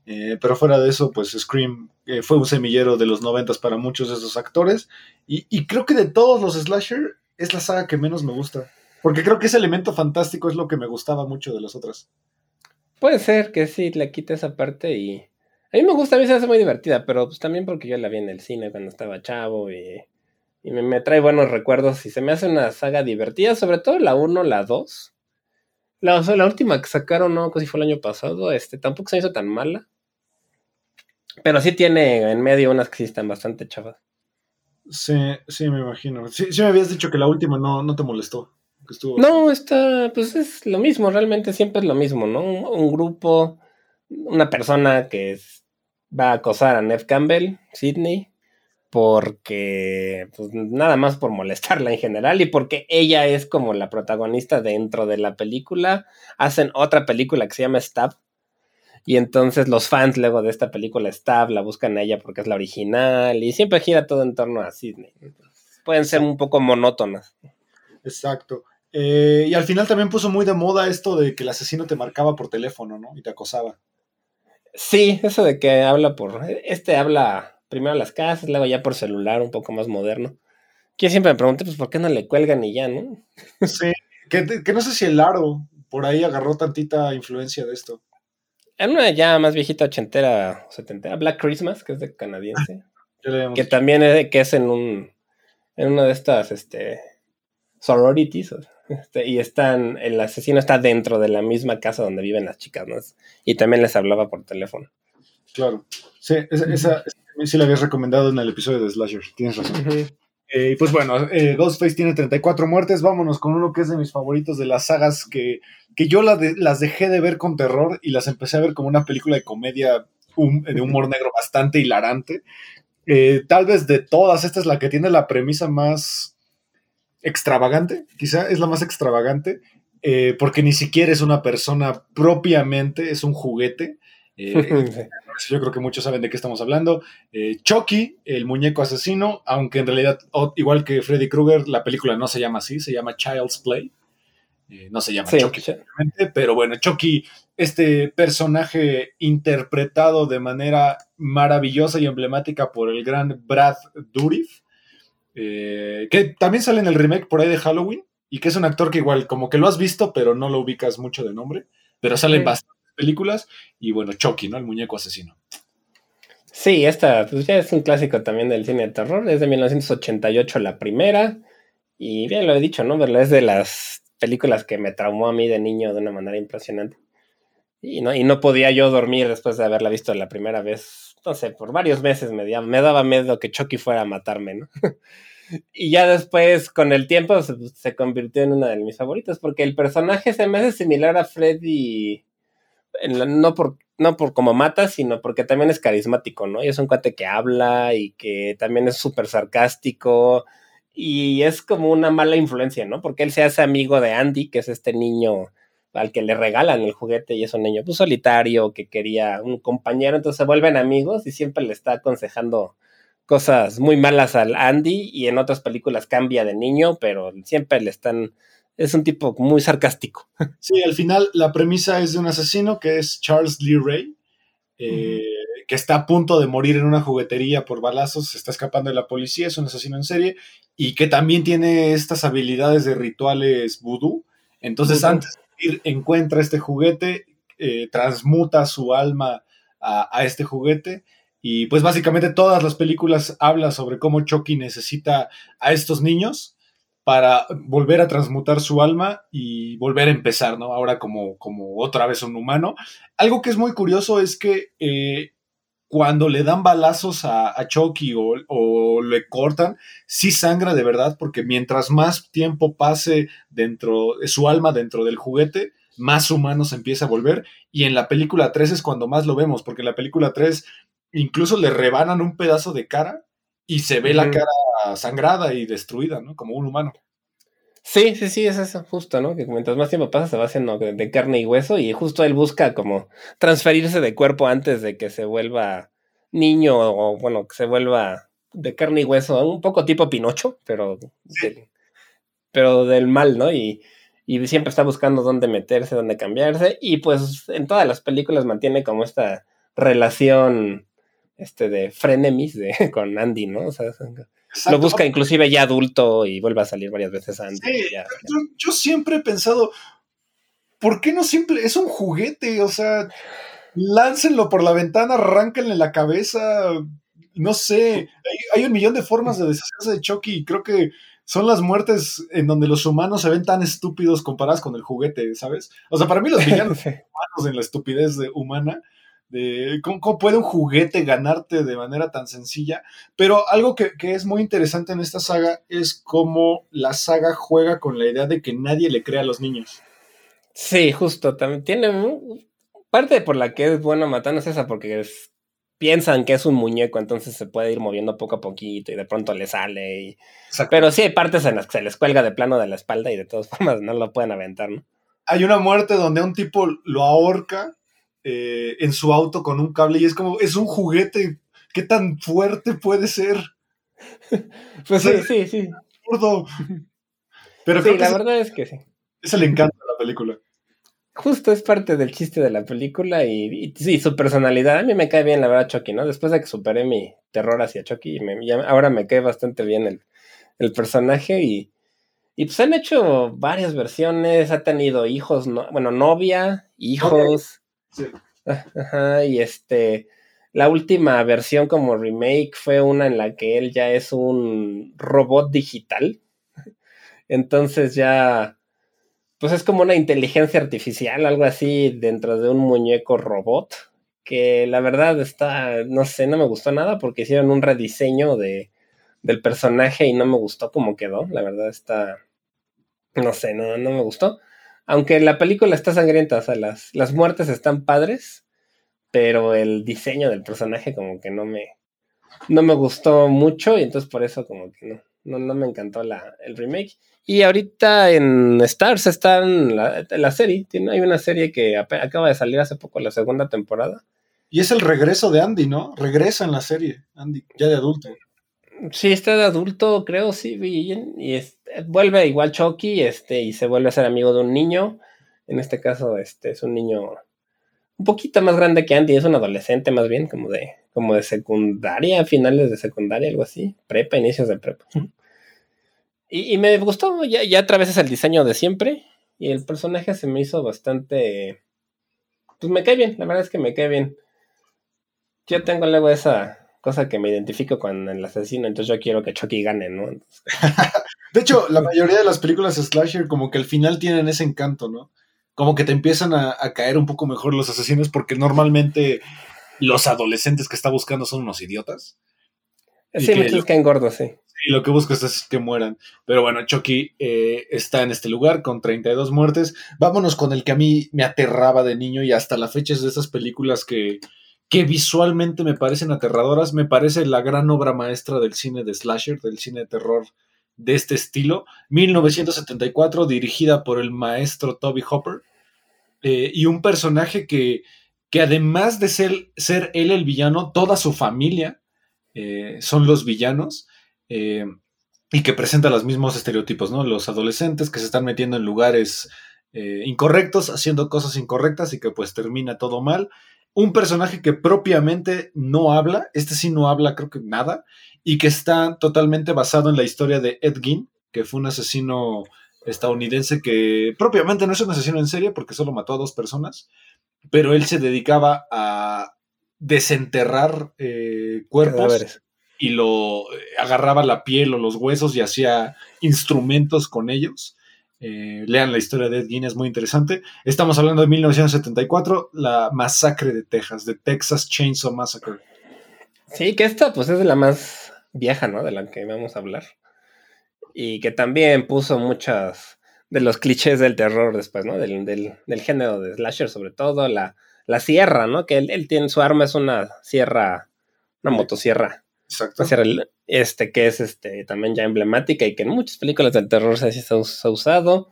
eh, pero fuera de eso, pues Scream eh, fue un semillero de los noventas para muchos de esos actores. Y, y creo que de todos los slasher es la saga que menos me gusta. Porque creo que ese elemento fantástico es lo que me gustaba mucho de las otras. Puede ser que sí, le quite esa parte y... A mí me gusta, a mí se hace muy divertida, pero pues también porque yo la vi en el cine cuando estaba chavo y, y me, me trae buenos recuerdos y se me hace una saga divertida, sobre todo la 1, la 2. La, o sea, la última que sacaron, no, si fue el año pasado, este, tampoco se hizo tan mala. Pero sí tiene en medio unas que sí están bastante chavas. Sí, sí, me imagino. Sí, sí me habías dicho que la última no, no te molestó. que estuvo- No, está, pues es lo mismo, realmente siempre es lo mismo, ¿no? Un, un grupo, una persona que es- va a acosar a Nev Campbell, Sidney, porque, pues nada más por molestarla en general y porque ella es como la protagonista dentro de la película. Hacen otra película que se llama Stab. Y entonces los fans luego de esta película Stab la buscan a ella porque es la original y siempre gira todo en torno a Sidney. Pueden ser un poco monótonas. Exacto. Eh, y al final también puso muy de moda esto de que el asesino te marcaba por teléfono, ¿no? Y te acosaba. Sí, eso de que habla por. Este habla primero a las casas, luego ya por celular, un poco más moderno. Que yo siempre me pregunté, pues, ¿por qué no le cuelgan y ya, no? Sí, que, que no sé si el aro por ahí agarró tantita influencia de esto. En una ya más viejita, ochentera, setentera, Black Christmas, que es de canadiense, que también es, que es en un. En una de estas, este. sororities, y están. El asesino está dentro de la misma casa donde viven las chicas, ¿no? Y también les hablaba por teléfono. Claro. Sí, esa, esa- sí la habías recomendado en el episodio de Slasher. Tienes razón. Eh, pues bueno, eh, Ghostface tiene 34 muertes. Vámonos con uno que es de mis favoritos de las sagas que, que yo la de- las dejé de ver con terror y las empecé a ver como una película de comedia hum- de humor negro bastante hilarante. Eh, tal vez de todas, esta es la que tiene la premisa más extravagante, quizá es la más extravagante, eh, porque ni siquiera es una persona propiamente, es un juguete. Eh, yo creo que muchos saben de qué estamos hablando. Eh, Chucky, el muñeco asesino, aunque en realidad, igual que Freddy Krueger, la película no se llama así, se llama Child's Play. Eh, no se llama Sí, Chucky, pero bueno, Chucky, este personaje interpretado de manera maravillosa y emblemática por el gran Brad Dourif, eh, que también sale en el remake por ahí de Halloween y que es un actor que igual, como que lo has visto, pero no lo ubicas mucho de nombre, pero salen Sí. bastantes películas, y bueno, Chucky, ¿no? El muñeco asesino. Sí, esta pues ya es un clásico también del cine de terror. Es de 1988 la primera. Y bien lo he dicho, ¿no? Pero es de las películas que me traumó a mí de niño de una manera impresionante. Y no, y no podía yo dormir después de haberla visto la primera vez. No sé, por varios meses me, da- me daba miedo que Chucky fuera a matarme, ¿no? y ya después, con el tiempo, se, convirtió en una de mis favoritas. Porque el personaje se me hace similar a Freddy. no por no por cómo mata, sino porque también es carismático, ¿no? Y es un cuate que habla y que también es súper sarcástico y es como una mala influencia, ¿no? Porque él se hace amigo de Andy, que es este niño al que le regalan el juguete y es un niño pues, solitario que quería un compañero, entonces se vuelven amigos y siempre le está aconsejando cosas muy malas al Andy y en otras películas cambia de niño, pero siempre le están... Es un tipo muy sarcástico. Sí, al final la premisa es de un asesino que es Charles Lee Ray, eh, que está a punto de morir en una juguetería por balazos, se está escapando de la policía, es un asesino en serie, y que también tiene estas habilidades de rituales vudú. Entonces, antes encuentra este juguete, eh, transmuta su alma a, a este juguete. Y pues básicamente todas las películas hablan sobre cómo Chucky necesita a estos niños para volver a transmutar su alma y volver a empezar, ¿no? Ahora como, como otra vez un humano. Algo que es muy curioso es que eh, cuando le dan balazos a, a Chucky o, o le cortan, sí sangra de verdad, porque mientras más tiempo pase dentro de su alma, dentro del juguete, más humano se empieza a volver. Y en la película 3 es cuando más lo vemos, porque en la película 3 incluso le rebanan un pedazo de cara y se ve la cara sangrada y destruida, ¿no? Como un humano. Sí, sí, sí, es eso, justo, ¿no? Que mientras más tiempo pasa se va haciendo de, carne y hueso y justo él busca como transferirse de cuerpo antes de que se vuelva niño o bueno, que se vuelva de carne y hueso, un poco tipo Pinocho, pero, del, pero del mal, ¿no? Y, y siempre está buscando dónde meterse, dónde cambiarse y pues en todas las películas mantiene como esta relación este de frenemies de, con Andy, ¿no? O sea, Exacto. lo busca inclusive ya adulto y vuelve a salir varias veces Andy. Sí, ya. yo, yo siempre he pensado, ¿por qué no simple? Es un juguete, o sea, láncenlo por la ventana, arránquenle la cabeza, no sé, hay, hay un millón de formas de deshacerse de Chucky y creo que son las muertes en donde los humanos se ven tan estúpidos comparadas con el juguete, ¿sabes? O sea, para mí los villanos humanos en la estupidez de- humana, de ¿cómo, cómo puede un juguete ganarte de manera tan sencilla. Pero algo que, que es muy interesante en esta saga es cómo la saga juega con la idea de que nadie le crea a los niños. Sí, justo. También tiene parte por la que es bueno matando es esa, porque es- piensan que es un muñeco, entonces se puede ir moviendo poco a poquito y de pronto le sale. y- Pero sí hay partes en las que se les cuelga de plano de la espalda y de todas formas no lo pueden aventar, ¿no? Hay una muerte donde un tipo lo ahorca eh, en su auto con un cable y es como, es un juguete. ¿Qué tan fuerte puede ser? Pues sí, sí, sí. Absurdo. Pero Sí, creo que la verdad es que sí. es el encanto de la película. Justo es parte del chiste de la película y, y sí, su personalidad. A mí me cae bien, la verdad, Chucky, ¿no? Después de que superé mi terror hacia Chucky, me- ya- ahora me cae bastante bien el, el personaje y, y pues han hecho varias versiones, ha tenido hijos, no- bueno, novia, hijos. Ajá, y este, la última versión como remake fue una en la que él ya es un robot digital. Entonces ya, pues es como una inteligencia artificial, algo así, dentro de un muñeco robot, que la verdad está, no sé, no me gustó nada porque hicieron un rediseño de, del personaje y no me gustó cómo quedó, la verdad está, no sé, no, no me gustó. Aunque la película está sangrienta, o sea, las, las muertes están padres, pero el diseño del personaje como que no me, no me gustó mucho y entonces por eso como que no, no, no me encantó la, el remake. Y ahorita en Stars está en la, la serie, tiene, hay una serie que acaba de salir hace poco, la segunda temporada. Y es el regreso de Andy, ¿no? Regresa en la serie, Andy, ya de adulto. Sí, está de adulto, creo, sí, y es- vuelve igual Chucky, este, y se vuelve a ser amigo de un niño. En este caso, este es un niño un poquito más grande que Andy, es un adolescente más bien, como de, como de secundaria, finales de secundaria, algo así, prepa, inicios de prepa. Y, y me gustó, ya, ya otra vez es el diseño de siempre. Y el personaje se me hizo bastante. Pues me cae bien, la verdad es que me cae bien. Yo tengo luego esa cosa que me identifico con el asesino, entonces yo quiero que Chucky gane, ¿no? Entonces, De hecho, la mayoría de las películas slasher como que al final tienen ese encanto, ¿no? Como que te empiezan a, a caer un poco mejor los asesinos porque normalmente los adolescentes que está buscando son unos idiotas. Sí, que- muchos caen gordos, sí. Y lo que buscas es que mueran. Pero bueno, Chucky eh, está en este lugar con 32 muertes. Vámonos con el que a mí me aterraba de niño y hasta la fecha es de esas películas que, que visualmente me parecen aterradoras. Me parece la gran obra maestra del cine de slasher, del cine de terror de este estilo. 1974, dirigida por el maestro Toby Hopper. Eh, y un personaje que, que además de ser, ser él el villano, toda su familia eh, son los villanos. eh, y que presenta los mismos estereotipos, ¿no? Los adolescentes que se están metiendo en lugares incorrectos, haciendo cosas incorrectas y que pues termina todo mal. Un personaje que propiamente no habla, este sí no habla creo que nada, y que está totalmente basado en la historia de Ed Gein, que fue un asesino estadounidense que propiamente no es un asesino en serie porque solo mató a dos personas, pero él se dedicaba a desenterrar eh, cuerpos Cadáveres. y lo eh, agarraba la piel o los huesos y hacía instrumentos con ellos. Eh, lean la historia de Ed Gein, es muy interesante. Estamos hablando de 1974, la masacre de Texas, de Texas Chainsaw Massacre. Sí, que esta pues es de la más vieja, ¿no? De la que vamos a hablar. Y que también puso muchas de los clichés del terror después, ¿no? Del, del, del género de slasher, sobre todo la, la sierra, ¿no? Que él, él tiene, su arma es una sierra, una motosierra. Exacto. Una sierra, este, que es este, también ya emblemática y que en muchas películas del terror se, se ha se ha usado.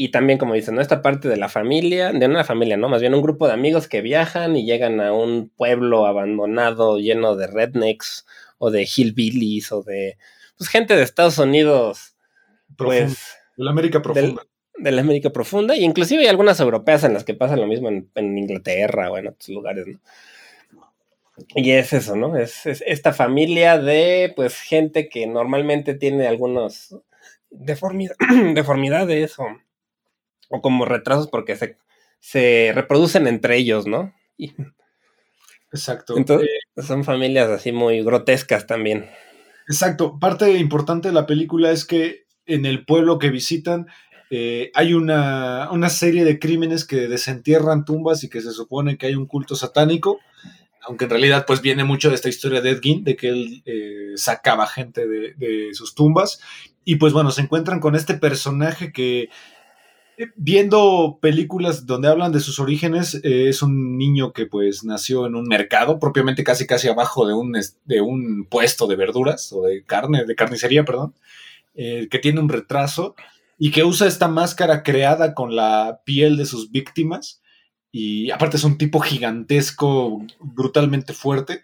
Y también, como dicen, ¿no? Esta parte de la familia, de una familia, ¿no? Más bien un grupo de amigos que viajan y llegan a un pueblo abandonado lleno de rednecks o de hillbillies o de pues, gente de Estados Unidos, pues de la América profunda. de la América profunda. Y inclusive hay algunas europeas en las que pasa lo mismo en, en Inglaterra o en otros lugares, ¿no? Y es eso, ¿no? Es, es esta familia de, pues, gente que normalmente tiene algunos deformi- deformidades o, o como retrasos porque se, se reproducen entre ellos, ¿no? Exacto. entonces Eh, son familias así muy grotescas también. Exacto. Parte importante de la película es que en el pueblo que visitan eh, hay una, una serie de crímenes que desentierran tumbas y que se supone que hay un culto satánico, aunque en realidad pues viene mucho de esta historia de Ed de que él eh, sacaba gente de, sus tumbas. Y pues bueno, se encuentran con este personaje que viendo películas donde hablan de sus orígenes, eh, es un niño que pues nació en un mercado, propiamente casi casi abajo de un, de un puesto de verduras o de carne, de carnicería, perdón, eh, que tiene un retraso y que usa esta máscara creada con la piel de sus víctimas. Y aparte es un tipo gigantesco, brutalmente fuerte.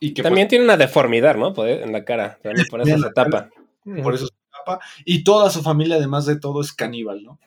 Y que pues, También tiene una deformidad, ¿no? Por- En la cara. Por eso se tapa. pues, por eso se escapa. Y toda su familia, además de todo, es caníbal, ¿no?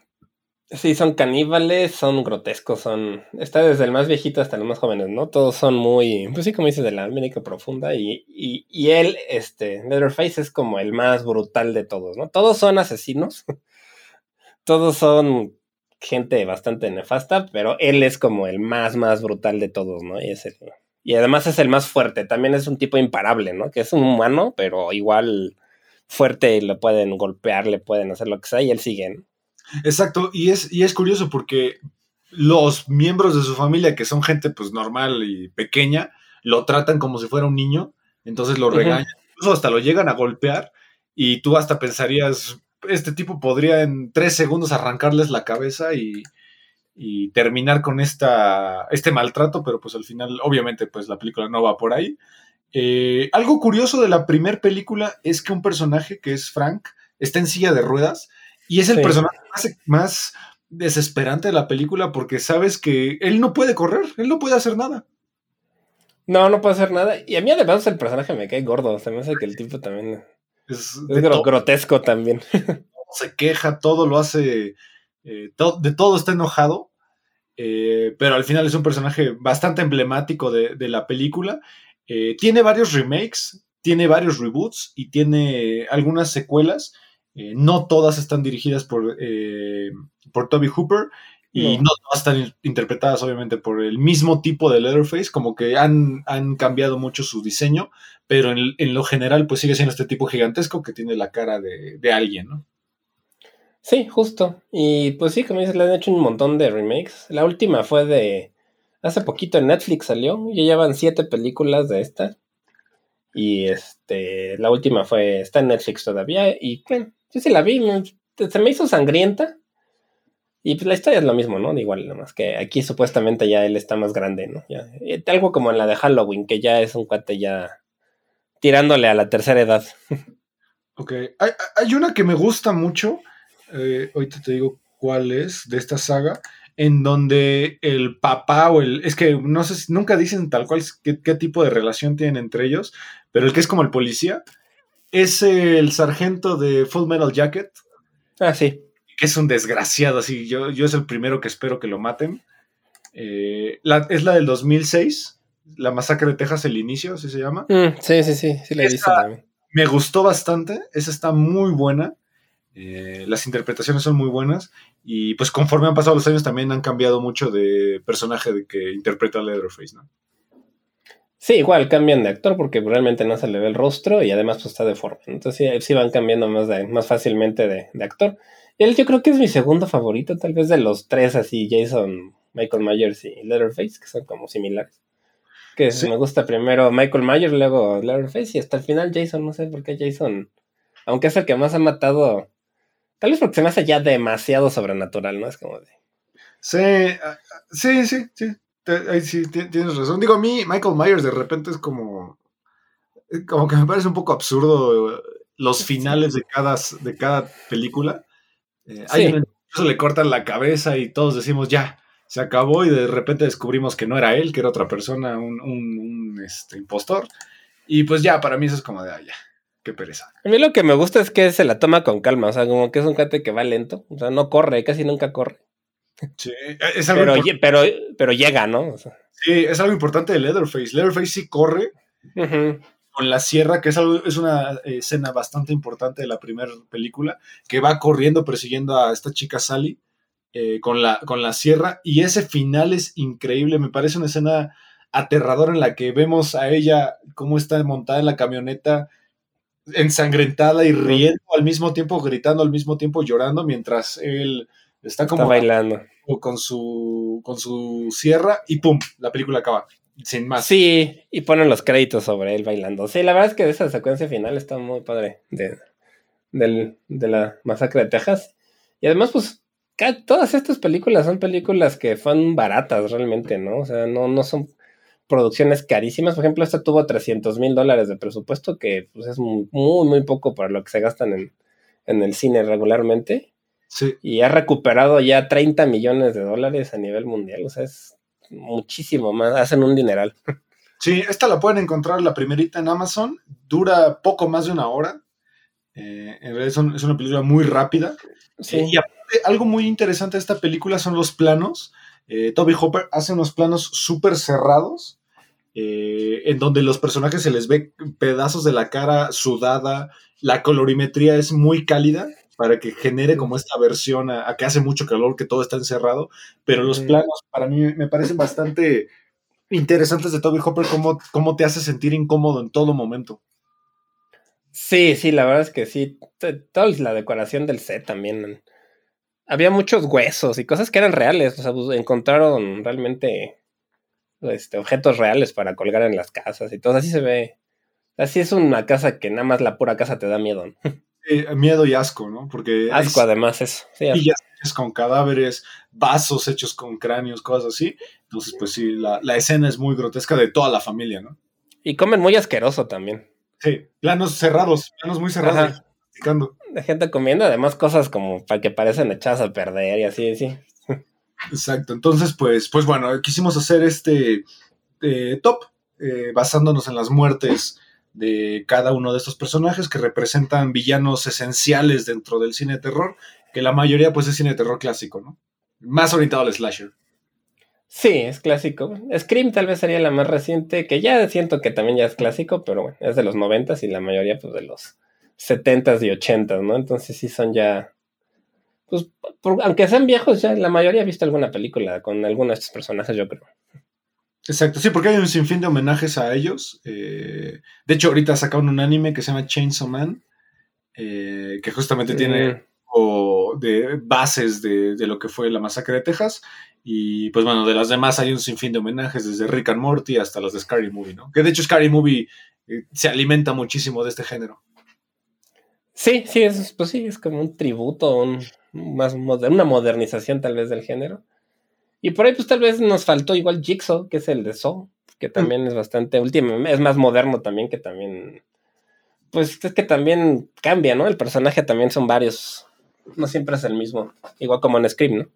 Sí, son caníbales, son grotescos, son... Está desde el más viejito hasta los más jóvenes, ¿no? Todos son muy, pues sí, como dices, de la América profunda y, y, y él, este, Leatherface es como el más brutal de todos, ¿no? Todos son asesinos, todos son gente bastante nefasta, pero él es como el más, más brutal de todos, ¿no? Y, es el- y además es el más fuerte, también es un tipo imparable, ¿no? Que es un humano, pero igual fuerte y le pueden golpear, le pueden hacer lo que sea y él sigue, ¿no? Exacto, y es, y es curioso porque los miembros de su familia, que son gente pues normal y pequeña, lo tratan como si fuera un niño, entonces lo regañan, incluso hasta lo llegan a golpear, y tú hasta pensarías, este tipo podría en tres segundos arrancarles la cabeza y, y terminar con esta, este maltrato, pero pues al final, obviamente, pues la película no va por ahí. Eh, algo curioso de la primera película es que un personaje que es Frank está en silla de ruedas y es el Sí. personaje más, más desesperante de la película porque sabes que él no puede correr, él no puede hacer nada. No, no puede hacer nada. Y a mí además el personaje me cae gordo. Se me hace que el tipo también Es, todo grotesco también. se queja, todo lo hace, eh, to- de todo está enojado, eh, pero al final es un personaje bastante emblemático de, de la película. Eh, tiene varios remakes, tiene varios reboots y tiene algunas secuelas Eh, no todas están dirigidas por, eh, por Toby Hooper y No. no. todas están in- interpretadas obviamente por el mismo tipo de Leatherface, como que han, han cambiado mucho su diseño, pero en, en lo general pues sigue siendo este tipo gigantesco que tiene la cara de, de alguien, ¿no? Sí, justo. Y pues sí, como dices, le han hecho un montón de remakes. La última fue de. Hace poquito en Netflix salió. Ya llevan siete películas de esta. Y este. La última fue. Está en Netflix todavía. Y bueno, yo sí la vi. se me hizo sangrienta. Y pues la historia es lo mismo, ¿no? Igual, nomás que aquí supuestamente ya él está más grande, ¿no? Ya, eh, algo como en la de Halloween, que ya es un cuate ya tirándole a la tercera edad. Ok, hay, hay una que me gusta mucho, eh, ahorita te digo cuál es, de esta saga, en donde el papá o el, es que no sé, nunca dicen tal cual qué, qué tipo de relación tienen entre ellos, pero el que es como el policía, es el sargento de Full Metal Jacket, Ah, sí. que es un desgraciado, así, yo, yo es el primero que espero que lo maten. Eh, la- es la del 2006, la masacre de Texas, el inicio, así se llama. Mm, sí, sí, sí. Sí la he visto también. Me gustó bastante, esa está muy buena. eh, las interpretaciones son muy buenas y pues conforme han pasado los años también han cambiado mucho de personaje de que interpreta Leatherface, ¿no? Sí, igual cambian de actor porque realmente no se le ve el rostro y además pues está deforme. Entonces sí, sí van cambiando más, de- más fácilmente de, de actor. Él yo creo que es mi segundo favorito, tal vez de los tres así, Jason, Michael Myers y Leatherface, que son como similares. Que Sí. me gusta primero Michael Myers, luego Leatherface y hasta el final Jason, no sé por qué Jason, aunque es el que más ha matado, tal vez porque se me hace ya demasiado sobrenatural, ¿no? Es como de... Sí, ah, ah, sí, sí, sí. Ahí sí, ti- tienes razón. Digo, a mí Michael Myers de repente es como... eh, Como que me parece un poco absurdo eh, los finales de cada, de cada película. Eh, hay Sí. le cortan la cabeza y todos decimos ya, se acabó y de repente descubrimos que no era él, que era otra persona, un, un- un, este, impostor. Y pues ya, para mí eso es como de, ah, ya, qué pereza. A mí lo que me gusta es que se la toma con calma, o sea, como que es un cate que va lento, o sea, no corre, casi nunca corre. Sí, es algo, Pero, pero, pero llega, ¿no? O sea, sí, es algo importante de Leatherface. Leatherface sí corre, con la sierra, que es, algo, es una eh, escena bastante importante de la primera película, que va corriendo persiguiendo a esta chica Sally eh, con, la, con la sierra, y ese final es increíble, me parece una escena aterradora en la que vemos a ella cómo está montada en la camioneta ensangrentada y riendo al mismo tiempo, gritando al mismo tiempo, llorando, mientras él está Está como bailando. con su, con su sierra y ¡pum! La película acaba, sin más. Sí, y ponen los créditos sobre él bailando. Sí, la verdad es que esa secuencia final está muy padre de, del- de la masacre de Texas. Y además, pues, todas estas películas son películas que fueron baratas realmente, ¿no? O sea, no, no son producciones carísimas. Por ejemplo, esta tuvo 300 mil dólares de presupuesto, que pues, es muy, muy, muy poco para lo que se gastan en, en el cine regularmente. Sí. Y ha recuperado ya 30 millones de dólares a nivel mundial. O sea, es muchísimo más. Hacen un dineral. Sí, esta la pueden encontrar la primerita en Amazon. Dura poco más de una hora. Eh, en realidad es, un- es una película muy rápida. Sí. Eh, y aparte, algo muy interesante de esta película son los planos. Eh, Toby Hopper hace unos planos súper cerrados, eh, en donde los personajes se les ve pedazos de la cara sudada. La colorimetría es muy cálida para que genere como esta versión a, a que hace mucho calor, que todo está encerrado. Pero los planos para mí me parecen bastante interesantes de Toby Hopper, cómo, cómo te hace sentir incómodo en todo momento. Sí, sí, la verdad es que sí. Toda la decoración del set también. Había muchos huesos y cosas que eran reales. O sea, pues, encontraron realmente este, objetos reales para colgar en las casas y todo. Así se ve. Así es una casa que nada más la pura casa te da miedo. ¿no? Eh, miedo y asco, ¿no? Porque Asco, además, eso. Sí, hechas con cadáveres, vasos hechos con cráneos, cosas así. Entonces, pues sí, la, la escena es muy grotesca de toda la familia, ¿no? Y comen muy asqueroso también. Sí, planos cerrados, planos muy cerrados. De gente comiendo, además, cosas como para que parecen echadas a perder y así, sí. Exacto. Entonces, pues, pues bueno, quisimos hacer este eh, top eh, basándonos en las muertes de cada uno de estos personajes que representan villanos esenciales dentro del cine de terror, que la mayoría pues es cine de terror clásico, ¿no? Más orientado al slasher. Sí, es clásico. Scream tal vez sería la más reciente, que ya siento que también ya es clásico, pero bueno, es de los noventas y la mayoría pues de los 70s y 80s, ¿no? Entonces sí son ya. Pues, por- aunque sean viejos, ya la mayoría ha visto alguna película con alguno de estos personajes, yo creo. Exacto, sí, porque hay un sinfín de homenajes a ellos. eh, de hecho, ahorita sacaron un anime que se llama Chainsaw Man, eh, que justamente tiene o de bases de, de lo que fue la masacre de Texas. Y pues bueno, de las demás hay un sinfín de homenajes, desde Rick and Morty hasta las de Scary Movie, ¿no? Que de hecho Scary Movie eh, se alimenta muchísimo de este género. Sí, sí, es, pues sí, es como un tributo, un, más moder- una modernización tal vez del género. Y por ahí pues tal vez nos faltó igual Jigsaw, que es el de Saw, que también es bastante último, es más moderno también, que también, pues es que también cambia, ¿no? El personaje también son varios, no siempre es el mismo, igual como en Scream, ¿no?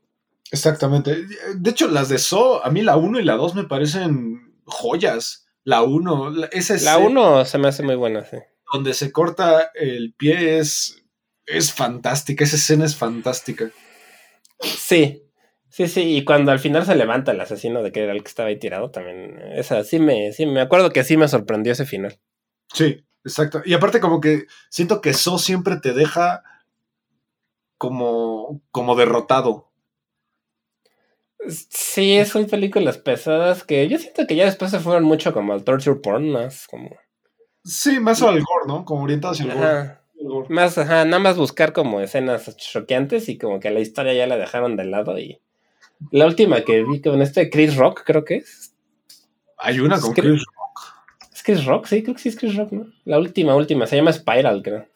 Exactamente. De hecho, las de So, a mí la 1 y la 2 me parecen joyas. La 1, esa La escena 1 se me hace muy buena, sí. donde se corta el pie es, es fantástica, esa escena es fantástica. Sí, sí, sí, y cuando al final se levanta el asesino de que era el que estaba ahí tirado, también, esa sí me, sí, me acuerdo que sí me sorprendió ese final. Sí, exacto. Y aparte como que siento que So siempre te deja como, como derrotado. Sí, son películas pesadas que yo siento que ya después se fueron mucho como al torture porn, más como... Sí, más al gore, ¿no? Como orientado hacia el gore. Ajá, El gore. más, ajá, nada más buscar como escenas choqueantes y como que la historia ya la dejaron de lado y... La última que vi con este Chris Rock, creo que es. Hay una con Chris ¿Es Chris Rock? Sí, creo que sí es Chris Rock, ¿no? La última, última, se llama Spiral, creo.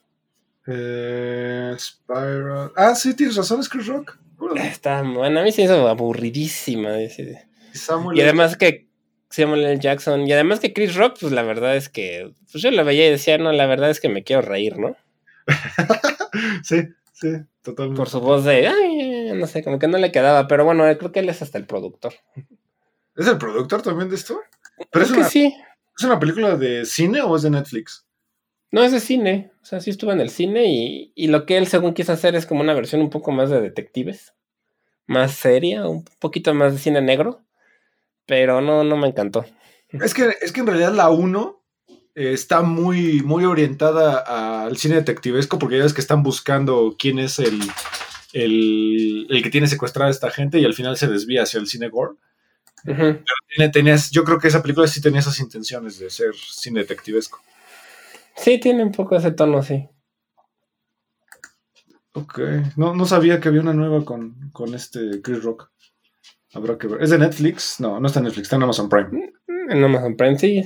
eh, Spiral. Ah, sí, tienes razón, es Chris Rock. Órale. Está, bueno, a mí se hizo aburridísima. Samuel Y además que Samuel L. Jackson, y además que Chris Rock, pues la verdad es que, pues yo lo veía y decía, no, la verdad es que me quiero reír, ¿no? sí, sí, totalmente. Por su voz de, ay, no sé, como que no le quedaba, pero bueno, creo que él es hasta el productor. ¿Es el productor también de esto? Pero Creo es que una, sí, ¿es una película de cine o es de Netflix? no es de cine, o sea, sí estuvo en el cine y, y lo que él según quiso hacer es como una versión un poco más de detectives, más seria, un poquito más de cine negro, pero no, no me encantó. Es que, es que en realidad la 1 eh, está muy, muy orientada al cine detectivesco porque ya ves que están buscando quién es el, el, el que tiene secuestrada a esta gente y al final se desvía hacia el cine gore. Tiene- tenías- yo creo que esa película sí tenía esas intenciones de ser cine detectivesco. Sí, tiene un poco ese tono, sí. Ok, no, no sabía que había una nueva con, con este Chris Rock. Habrá que ver. ¿Es de Netflix? No, no está en Netflix, está en Amazon Prime. En Amazon Prime, sí.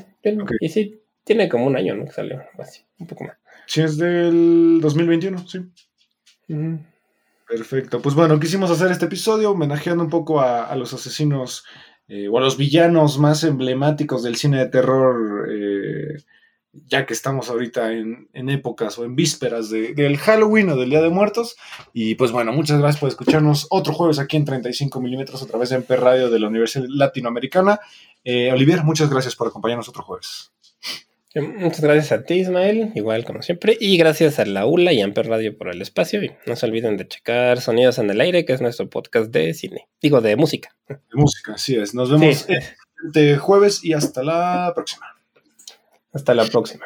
Y sí, tiene como un año, ¿no? Que salió, así, un poco más. Sí, es del 2021, sí. Ujú. Perfecto. Pues bueno, quisimos hacer este episodio homenajeando un poco a, los asesinos eh, o a los villanos más emblemáticos del cine de terror, eh, ya que estamos ahorita en, en épocas o en vísperas de- del Halloween o del Día de Muertos. Y pues bueno, muchas gracias por escucharnos otro jueves aquí en 35 milímetros a través de MP Radio de la Universidad Latinoamericana. Eh, Olivier, muchas gracias por acompañarnos otro jueves. Eh, Muchas gracias a ti, Ismael, igual como siempre. Y gracias a la ULA y Amper Radio por el espacio. Y no se olviden de checar Sonidos en el Aire, que es nuestro podcast de cine. Digo, de música. De música, así es. Nos vemos Sí, este jueves y hasta la próxima. hasta la próxima.